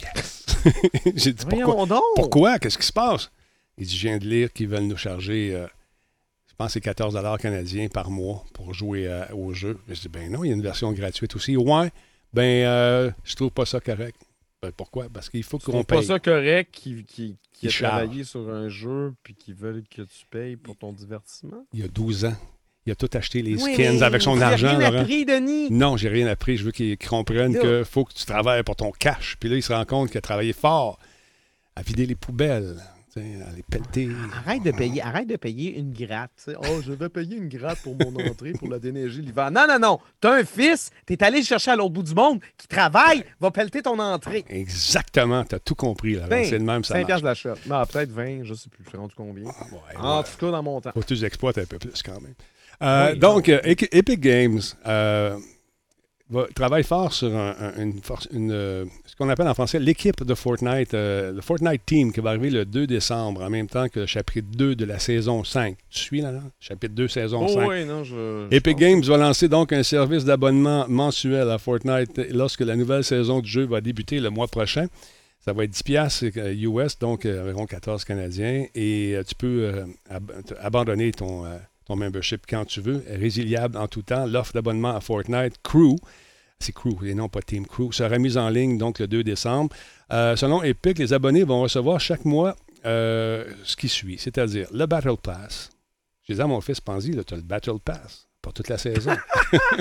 Yes! <laughs> J'ai dit pourquoi? Pourquoi? Qu'est-ce qui se passe? Il dit Je viens de lire qu'ils veulent nous charger, euh, je pense, c'est 14 canadiens par mois pour jouer euh, au jeu. Je dis Ben non, il y a une version gratuite aussi. Ouais, ben, je trouve pas ça correct. Ben, pourquoi? Parce qu'il faut qu'on paye. pas ça correct qui, qui, qui a travaillé sur un jeu puis qui veulent que tu payes pour ton divertissement? Il y a 12 ans. Il a tout acheté, les skins, avec son argent. rien appris, Denis? Non, j'ai rien appris. Je veux qu'ils comprennent qu'il faut que tu travailles pour ton cash. Puis là, il se rend compte qu'il a travaillé fort à vider les poubelles, à les pelleter. Arrête de payer, arrête de payer une gratte. Oh, je vais payer une gratte pour mon entrée pour la déneiger l'hiver. Non, non, non. T'as un fils, t'es allé chercher à l'autre bout du monde, qui travaille, va pelleter ton entrée. Exactement. T'as tout compris. Là. Ben, c'est le même, ça 5 d'achat. Non, peut-être 20, je sais plus. Je rendu combien? Ah, en tout cas, dans mon temps. Faut que tu exploites un peu plus quand même. Euh, donc, euh, Epic Games, euh, travaille fort sur une, une, ce qu'on appelle en français l'équipe de Fortnite, le Fortnite Team, qui va arriver le 2 décembre, en même temps que le chapitre 2 de la saison 5. Tu suis là, là? Chapitre 2, saison 5. Oui, non, je, Epic Games va lancer donc un service d'abonnement mensuel à Fortnite lorsque la nouvelle saison du jeu va débuter le mois prochain. Ça va être 10 piastres US, donc environ 14 Canadiens, et tu peux abandonner ton ton membership quand tu veux, résiliable en tout temps. L'offre d'abonnement à Fortnite Crew, c'est Crew et non pas Team Crew, sera mise en ligne donc le 2 décembre. Euh, selon Epic, les abonnés vont recevoir chaque mois euh, ce qui suit, c'est-à-dire le Battle Pass. Je disais à mon fils Panzi, tu as le Battle Pass pour toute la saison.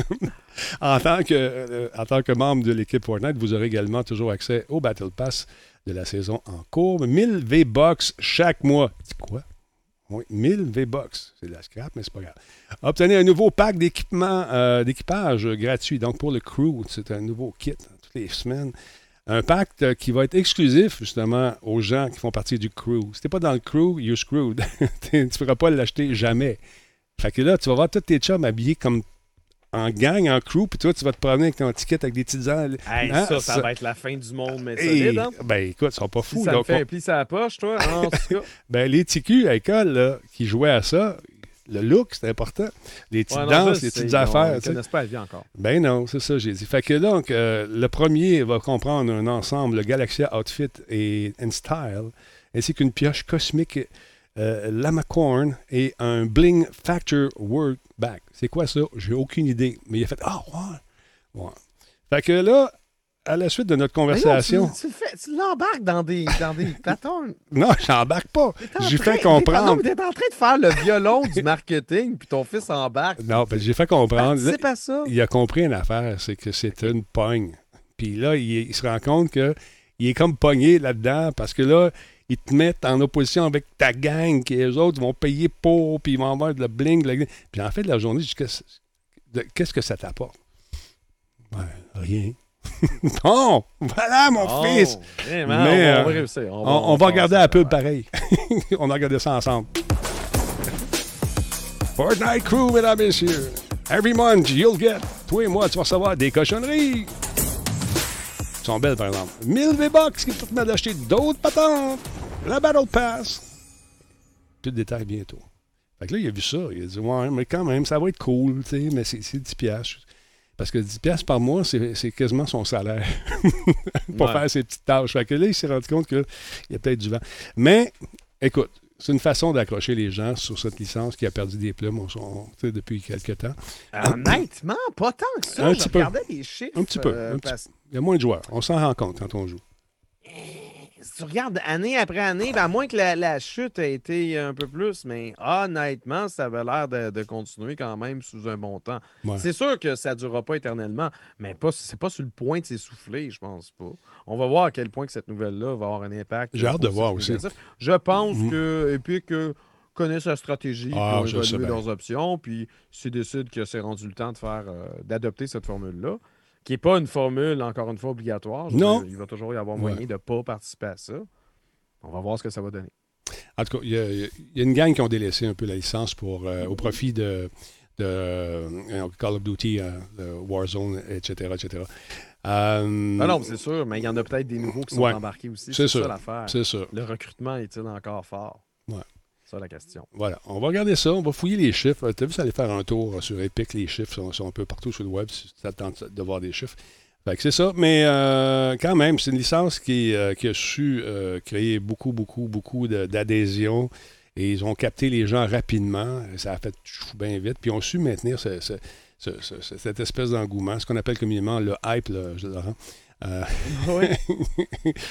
<laughs> en, tant que, euh, en tant que membre de l'équipe Fortnite, vous aurez également toujours accès au Battle Pass de la saison en cours. 1000 V-Bucks chaque mois. Quoi? Oui, 1000 V-Bucks. C'est de la scrap, mais c'est pas grave. Obtenez un nouveau pack d'équipement, euh, d'équipage gratuit. Donc, pour le crew, c'est un nouveau kit hein, toutes les semaines. Un pack euh, qui va être exclusif, justement, aux gens qui font partie du crew. Si t'es pas dans le crew, you're screwed. <laughs> tu pourras pas l'acheter jamais. Fait que là, tu vas voir tous tes chums habillés comme en gang, en crew, puis toi, tu vas te promener avec ton ticket avec des petites ailes. Hey, hein? ça, ça, va être la fin du monde, mais solide, hein? Ben écoute, ils sont pas fous. Si ça me fait un pli à la poche, toi, en tout cas. <laughs> ben les TQ à l'école, là, qui jouaient à ça, le look, c'est important. Les petites danses, les petites affaires. Ils ne connaissent pas la vie encore. Ben non, c'est ça, j'ai dit. Fait que donc, euh, le premier va comprendre un ensemble, le Galaxia Outfit et and Style, ainsi qu'une pioche cosmique euh, Lamacorn et un Bling Factor Back. C'est quoi ça? J'ai aucune idée. Mais il a fait Ah, ouais. Fait que là, à la suite de notre conversation. tu, tu l'embarques dans des, dans des <laughs> patons. non, j'embarque pas. J'ai fait comprendre. Tu es en train de faire le violon du marketing, puis ton fils embarque. Non, ben, j'ai fait comprendre. C'est pas ça. Il a compris une affaire, c'est que c'est une pogne. Puis là, il, il, se rend compte que il est comme pogné là-dedans parce que là, ils te mettent en opposition avec ta gang, qui les autres vont payer pour, puis ils vont avoir de la bling, de Puis en fait, de la journée, qu'est-ce que ça t'apporte? Ben, rien. <laughs> bon, voilà mon oh, fils. Mais, on, va euh, réussir. On va, regarder un peu pareil. <laughs> on a regardé ça ensemble. Fortnite Crew, mesdames et messieurs. Every month, you'll get. Toi et moi, tu vas recevoir des cochonneries sont belles, par exemple. 1000 V-Bucks qui te permettent d'acheter d'autres patentes. La Battle Pass. Plus de détails bientôt. Fait que là, il a vu ça. Il a dit, ouais, mais quand même, ça va être cool, tu sais, mais c'est 10 piastres. Parce que 10 piastres par mois, c'est quasiment son salaire <laughs> pour faire ses petites tâches. Fait que là, il s'est rendu compte qu'il y a peut-être du vent. Mais, écoute, c'est une façon d'accrocher les gens sur cette licence qui a perdu des plumes depuis quelques temps. Honnêtement, pas tant que ça. Un petit peu. les chiffres. Un petit peu. Euh, il y a moins de joueurs. On s'en rend compte quand on joue. Si tu regardes année après année, ben, à moins que la, chute ait été un peu plus, mais honnêtement, ça avait l'air de, continuer quand même sous un bon temps. C'est sûr que ça ne durera pas éternellement, mais pas, c'est pas sur le point de s'essouffler, je pense pas. On va voir à quel point que cette nouvelle-là va avoir un impact. J'ai hâte de voir aussi. Je pense mm-hmm. que Epic euh, connaît sa stratégie ah, pour évaluer leurs options, puis s'ils décident que c'est rendu le temps de faire euh, d'adopter cette formule-là, qui n'est pas une formule, encore une fois, obligatoire. non. il va toujours y avoir moyen de ne pas participer à ça. On va voir ce que ça va donner. En tout cas, il y, a une gang qui ont délaissé un peu la licence pour, euh, au profit de, de Call of Duty, euh, Warzone, etc. etc. Euh, non, c'est sûr, mais il y en a peut-être des nouveaux qui sont embarqués aussi. C'est ça l'affaire. C'est ça. Le recrutement est-il encore fort? Voilà. On va regarder ça. On va fouiller les chiffres. Tu as vu, ça allait faire un tour sur Epic. Les chiffres sont, un peu partout sur le web si tu tente de voir des chiffres. c'est ça. Mais euh, quand même, c'est une licence qui, euh, a su euh, créer beaucoup, beaucoup, beaucoup d'adhésion. Et ils ont capté les gens rapidement. Ça a fait bien vite. Puis ils ont su maintenir cette espèce d'engouement, ce qu'on appelle communément le hype, là, je euh, <laughs>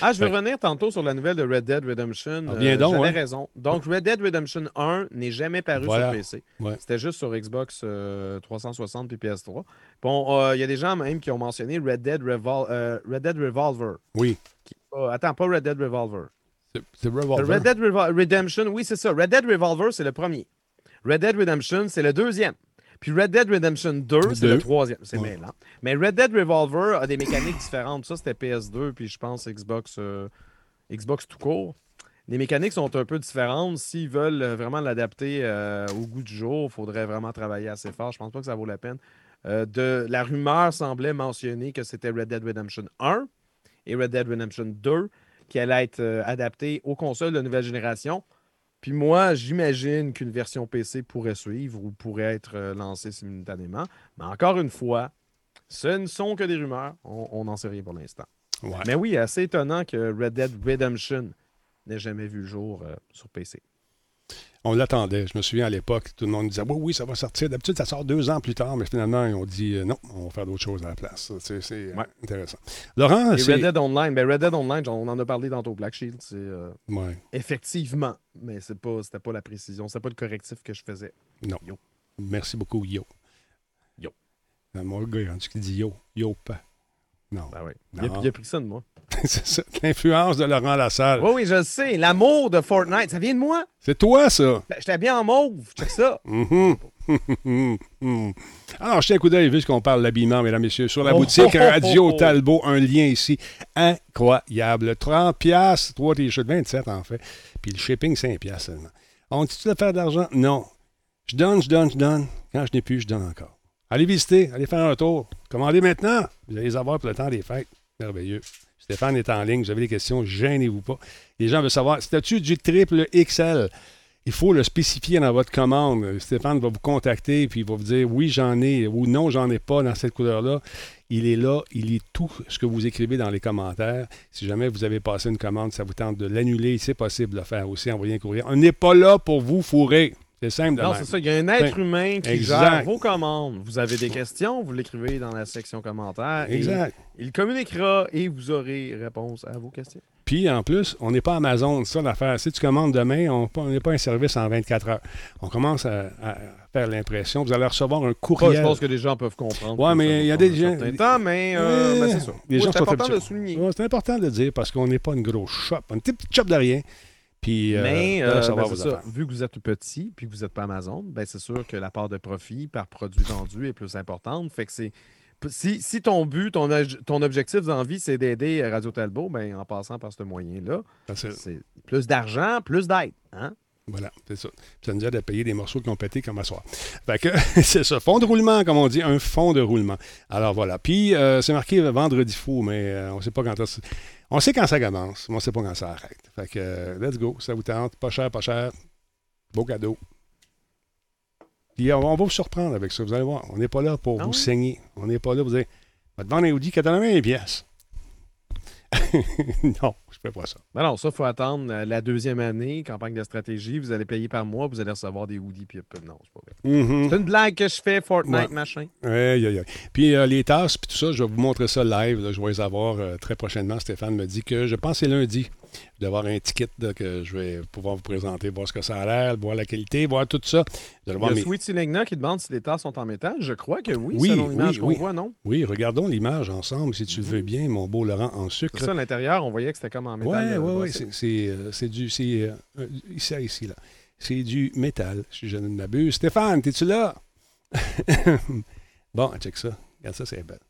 ah, je vais revenir tantôt sur la nouvelle de Red Dead Redemption. Ah, bien donc, J'avais raison. Donc, Red Dead Redemption 1 n'est jamais paru sur PC. C'était juste sur Xbox 360 euh, puis PS3. Bon, euh, il y a des gens même qui ont mentionné Red Dead, Red Dead Revolver. Oui. attends, pas Red Dead Revolver. C'est Revolver. Red Dead Redemption, oui, c'est ça. Red Dead Revolver, c'est le premier. Red Dead Redemption, c'est le deuxième. Puis Red Dead Redemption 2, c'est le troisième. C'est ouais. mêlant. Mais Red Dead Revolver a des mécaniques différentes. Ça, c'était PS2, puis je pense Xbox, euh, Xbox tout court. Les mécaniques sont un peu différentes. S'ils veulent vraiment l'adapter euh, au goût du jour, il faudrait vraiment travailler assez fort. Je pense pas que ça vaut la peine. de, la rumeur semblait mentionner que c'était Red Dead Redemption 1 et Red Dead Redemption 2 qui allaient être adaptés aux consoles de nouvelle génération. Puis moi, j'imagine qu'une version PC pourrait suivre ou pourrait être lancée simultanément. Mais encore une fois, ce ne sont que des rumeurs. On n'en sait rien pour l'instant. Mais oui, assez étonnant que Red Dead Redemption n'ait jamais vu le jour sur PC on l'attendait. Je me souviens à l'époque, tout le monde disait Oui, oui, ça va sortir. D'habitude, ça sort deux ans plus tard, mais finalement, ils ont dit euh, non, on va faire d'autres choses à la place. C'est euh, intéressant. Laurent, c'est. Red Dead Online, ben Red Dead Online, on en a parlé dans ton Black Shield. C'est, euh, Effectivement, mais c'est pas, c'était pas la précision, c'était pas le correctif que je faisais. Non. Yo. Merci beaucoup, Yo. Yo. Mon gars, tu dit Yo, Yo, pas. Non. Ben oui. Il, a, il a pris ça de moi. <laughs> c'est ça. L'influence de Laurent Lassalle. Oui, oui, je le sais. L'amour de Fortnite, ça vient de moi? C'est toi, ça. Ben, J'étais bien en mauve. Check ça. Mm-hmm. <laughs> <laughs> Alors, je tiens un coup d'œil, vu qu'on parle d'habillement, mesdames, messieurs, sur la oh, boutique oh, oh, Radio Talbot. Un lien ici incroyable. 30 piastres, 3 t-shirts, 27 en fait. Puis le shipping, 5 piastres seulement. On dit-tu de faire de l'argent? Non. Je donne, je donne, je donne. Quand je n'ai plus, je donne encore. Allez visiter, allez faire un tour. Commandez maintenant. Vous allez les avoir pour le temps des fêtes. Merveilleux. Stéphane est en ligne. Vous avez des questions, gênez-vous pas. Les gens veulent savoir, c'est-tu du triple XL? Il faut le spécifier dans votre commande. Stéphane va vous contacter puis il va vous dire oui, j'en ai ou non, j'en ai pas dans cette couleur-là. Il est là, il lit tout ce que vous écrivez dans les commentaires. Si jamais vous avez passé une commande, ça vous tente de l'annuler, c'est possible de le faire aussi, envoyer un courrier. On n'est pas là pour vous fourrer. C'est simple de Non, c'est ça. Il y a un être humain qui gère vos commandes. Vous avez des questions, vous l'écrivez dans la section commentaires. Exact. il communiquera et vous aurez réponse à vos questions. Puis, en plus, on n'est pas Amazon. C'est ça l'affaire. Si tu commandes demain, on n'est pas un service en 24 heures. On commence à, faire l'impression. Vous allez recevoir un courriel. je pense que les gens peuvent comprendre. Oui, mais il y a des gens. Temps, mais euh, ben, c'est ça. c'est important de souligner. c'est important de dire parce qu'on n'est pas une grosse shop. On est une petite shop de rien. Puis, euh, Mais euh, ben, ça. vu que vous êtes petit puis que vous n'êtes pas Amazon, ben c'est sûr que la part de profit par produit vendu est plus importante. Fait que c'est. Si, si, ton but, ton, ton objectif d'envie, c'est d'aider Radio Talbot, ben, en passant par ce moyen-là, c'est plus d'argent, plus d'aide. Hein? Voilà, c'est ça. Ça nous aide à payer des morceaux qui ont pété comme à soir. Fait que <laughs> c'est ça. Fond de roulement, comme on dit, un fond de roulement. Alors voilà. Puis euh, c'est marqué vendredi fou, mais on ne sait pas quand on sait quand ça commence, mais on ne sait pas quand ça arrête. Fait que, euh, let's go, ça vous tente. Pas cher, pas cher. Beau cadeau. Puis on, va vous surprendre avec ça. Vous allez voir, on n'est pas là pour ah vous saigner. On n'est pas là pour vous dire, va te vendre un Audi 80 pièces. <laughs> non, je ne fais pas ça. Ben non, ça, il faut attendre euh, la deuxième année, campagne de stratégie. Vous allez payer par mois, vous allez recevoir des hoodies. Puis, non, c'est pas vrai. Mm-hmm. C'est une blague que je fais, Fortnite, machin. Oui, oui, oui. Puis euh, les tasses, puis tout ça, je vais vous montrer ça live. je vais les avoir euh, très prochainement. Stéphane me dit que je pense que c'est lundi. Je vais avoir un ticket que je vais pouvoir vous présenter, voir ce que ça a l'air, voir la qualité, voir tout ça. Il y a Sweet Silegna qui demande si les tasses sont en métal. Je crois que oui, oui selon l'image qu'on voit, non? Oui, regardons l'image ensemble, si tu le veux bien, mon beau Laurent, en sucre. C'est ça, à l'intérieur, on voyait que c'était comme en métal. Oui, oui, oui. C'est du... C'est euh, ici, ici, là. C'est du métal, si je ne m'abuse. Stéphane, es-tu là? <laughs> bon, check ça. Regarde ça, c'est belle.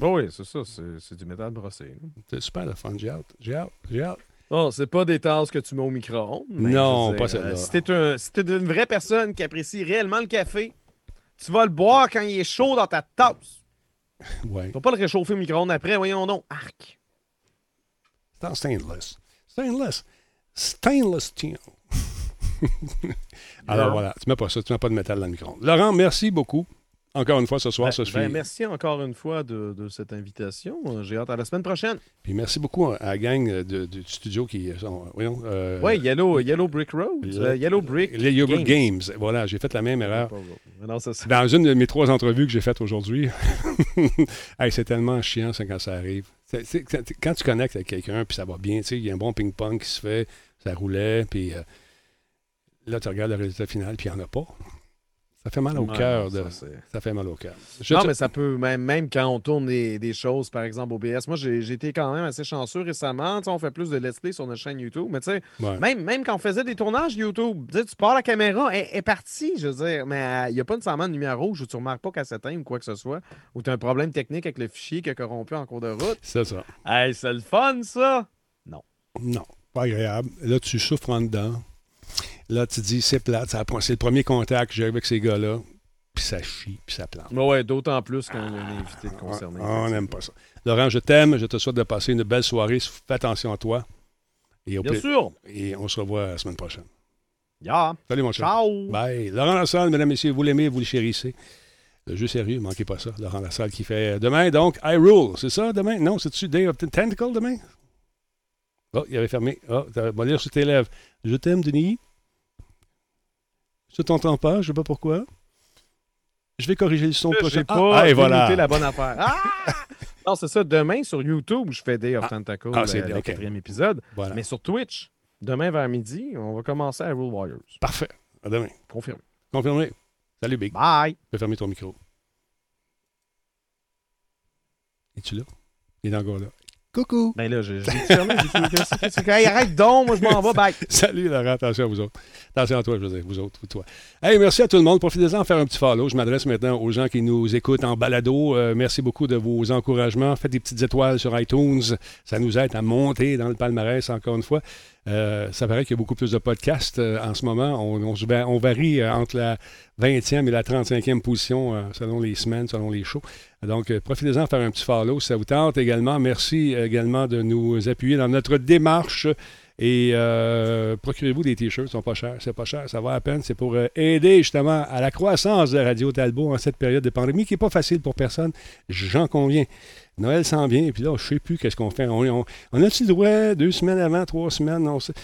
oui, c'est ça. C'est du métal brossé. C'est super le fun. J'ai hâte. J'ai hâte. J'ai hâte. Oh, c'est pas des tasses que tu mets au micro-ondes. Non, pas celle-là. Euh, si t'es une vraie personne qui apprécie réellement le café, tu vas le boire quand il est chaud dans ta tasse. <laughs> Ouais. Tu vas pas le réchauffer au micro-ondes après, voyons donc. Arc. C'est en stainless. Stainless. Stainless steel. <laughs> Alors voilà, tu mets pas ça, tu mets pas de métal dans le micro-ondes. Laurent, merci beaucoup. Encore une fois ce soir, ben, ça se ben, Merci encore une fois de, cette invitation. J'ai hâte à la semaine prochaine. Puis merci beaucoup à la gang du studio qui sont. Voyons. Euh, oui, Yellow, Yellow Brick Road. Euh, Yellow Brick. Yellow Brick Games. Voilà, j'ai fait la même erreur. Dans une de mes trois entrevues que j'ai faites aujourd'hui. <laughs> c'est tellement chiant ça, quand ça arrive. quand tu connectes avec quelqu'un, puis ça va bien, il y a un bon ping-pong qui se fait, ça roulait, puis euh, là, tu regardes le résultat final, puis il n'y en a pas. Ça fait mal au cœur. De... Ça, fait mal au cœur. Non, mais ça peut, même, même quand on tourne des, choses, par exemple, OBS. Moi, j'ai été quand même assez chanceux récemment. on fait plus de let's play sur notre chaîne YouTube. Mais tu sais, même, même quand on faisait des tournages YouTube, tu pars la caméra, elle est partie, je veux dire. Mais euh, il n'y a pas nécessairement de lumière rouge où tu ne remarques pas qu'elle s'éteint ou quoi que ce soit. Ou tu as un problème technique avec le fichier qui a corrompu en cours de route. C'est ça. Hey, c'est le fun, ça? Non. Non, pas agréable. Là, tu souffres en dedans. Là, tu dis, c'est plate. C'est le premier contact que j'ai avec ces gars-là. puis ça chie, puis ça plante. Oui, ouais, d'autant plus qu'on a un invité concerné. on n'aime pas ça. Laurent, je t'aime. Je te souhaite de passer une belle soirée. Fais attention à toi. Bien sûr. Et on se revoit la semaine prochaine. Yeah. Salut, mon cher. Ciao. Bye. Laurent Lassalle, mesdames, messieurs, vous l'aimez, vous le chérissez. Le jeu sérieux, manquez pas ça. Laurent Lassalle qui fait demain, donc, I Rule. C'est ça, demain? Non, c'est-tu Day of the Tentacle demain? Oh, il avait fermé. Oh, tu vas lire sur tes lèvres. Je t'aime, Denis. Je t'entends pas, je sais pas pourquoi. Je vais corriger le son prochain. pas ah, voilà. la bonne affaire. Ah! non, c'est ça. Demain, sur YouTube, je fais Day of ah. Tentacle, ah, c'est le quatrième épisode. Mais sur Twitch, demain vers midi, on va commencer à Rule Warriors. Parfait. À demain. Confirmé. Confirmé. Salut, Big. Bye. Je vais fermer ton micro. Es-tu là? Il est encore là. Coucou! Ben là, j'ai fermé. <laughs> Hey, arrête donc, moi je m'en vais, bye! <laughs> Salut Laurent, attention à vous autres. Attention à toi, je veux dire, vous autres, toi. Hey, merci à tout le monde. Profitez-en de faire un petit follow. Je m'adresse maintenant aux gens qui nous écoutent en balado. Euh, merci beaucoup de vos encouragements. Faites des petites étoiles sur iTunes. Ça nous aide à monter dans le palmarès, encore une fois. Euh, ça paraît qu'il y a beaucoup plus de podcasts euh, en ce moment. On, varie euh, entre la 20e et la 35e position selon les semaines, selon les shows. Donc, profitez-en faire un petit follow si ça vous tente également. Merci également de nous appuyer dans notre démarche. Et procurez-vous des t-shirts, ils sont pas chers, c'est pas cher, ça va à peine. C'est pour aider justement à la croissance de Radio Talbot en cette période de pandémie qui n'est pas facile pour personne, j'en conviens. Noël s'en vient, et puis là, je ne sais plus qu'est-ce qu'on fait. On, a-tu le droit deux semaines avant, trois semaines? On sait.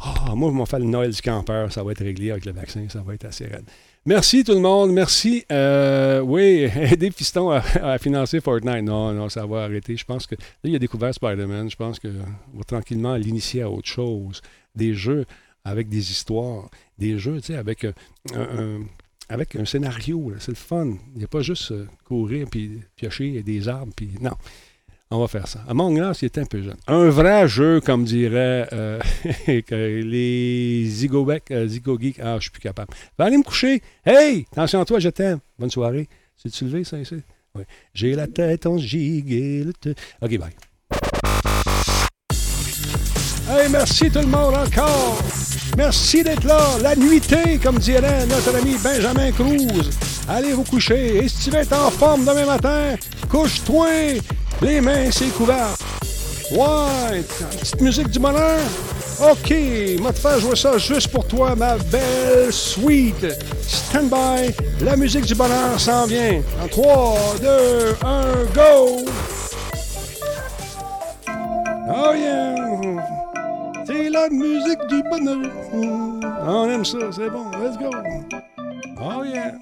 Ah, moi, je m'en fais le Noël du campeur. Ça va être réglé avec le vaccin. Ça va être assez raide. Merci tout le monde. Merci. Euh, oui, <laughs> aider Piston à, financer Fortnite. Non, non, ça va arrêter. Je pense que là, il a découvert Spider-Man. Je pense que va tranquillement l'initier à autre chose. Des jeux avec des histoires. Des jeux, tu sais, avec euh, un avec un scénario. C'est le fun. Il n'y a pas juste euh, courir puis piocher des arbres. Puis non, on va faire ça. Among Us, il était un peu jeune. Un vrai jeu, comme dirait euh, <laughs> les Zigobeck, euh, Zigogeek. Ah, je suis plus capable. Va aller me coucher. Hey, attention à toi, je t'aime. Bonne soirée. C'est-tu levé, ça, ici? Oui. J'ai la tête en gigue. OK, bye. Hey, merci tout le monde encore. Merci d'être là. La nuitée, comme dirait notre ami Benjamin Cruz. Allez vous coucher. Et si tu veux être en forme demain matin, couche-toi. Les mains, c'est couvert. Ouais, petite musique du bonheur. OK, moi te faire jouer ça juste pour toi, ma belle suite. Stand by, la musique du bonheur s'en vient. En 3, 2, 1, go! Oh yeah! C'est la musique du bonheur. On aime ça, c'est bon. Let's go. Oh yeah.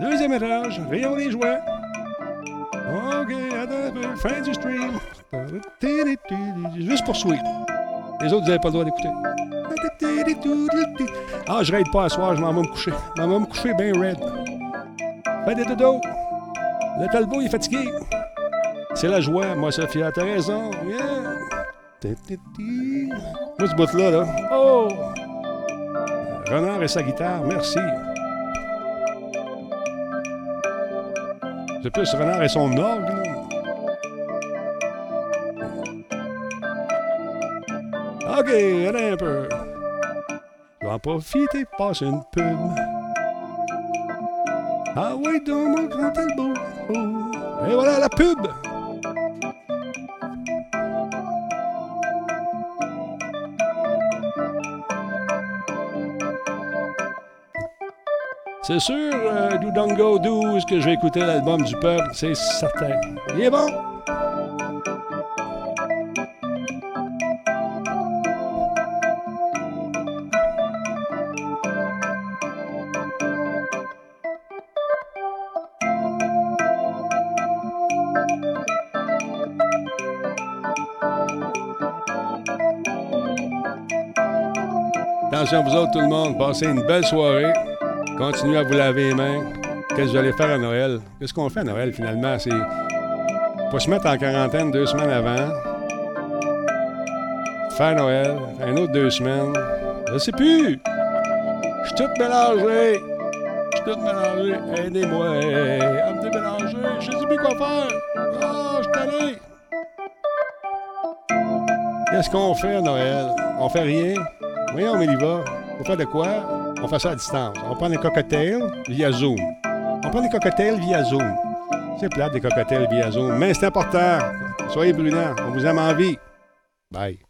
Deuxième étage, rayon des jouets. OK, attends un peu. Fin du stream. Juste pour sweet. Les autres, vous n'avez pas le droit d'écouter. Ah, je raide pas à soir, je m'en vais me coucher. Je m'en vais me coucher bien red. Fais des dodo. Le talbot, est fatigué. C'est la joie, moi, Sophia. T'as raison. Yeah. Moi, ce bout-là, là. Oh! Renard et sa guitare, merci. C'est plus Renard et son orgue, là. OK, allez un peu. Je vais en profiter pour passer une pub. Ah oui, dans mon grand album. Et voilà la pub! C'est sûr, euh, Do 12 que je vais écouter l'album du peuple, c'est certain. Il est bon! Attention à vous autres, tout le monde. Passez une belle soirée. Continuez à vous laver les mains. Qu'est-ce que vous allez faire à Noël? Qu'est-ce qu'on fait à Noël finalement? C'est. Faut se mettre en quarantaine deux semaines avant. Faire Noël, un autre deux semaines. Je sais plus! Je suis tout mélangé! Je suis tout mélangé. Aidez-moi à me démélanger. Je sais plus quoi faire. Ah, je suis. Qu'est-ce qu'on fait à Noël? On fait rien? Voyons, va. On fait de quoi? On fait ça à distance. On prend des cocktails via Zoom. On prend des cocktails via Zoom. C'est plat des cocktails via Zoom, mais c'est important. Soyez brûlants. On vous aime en vie. Bye.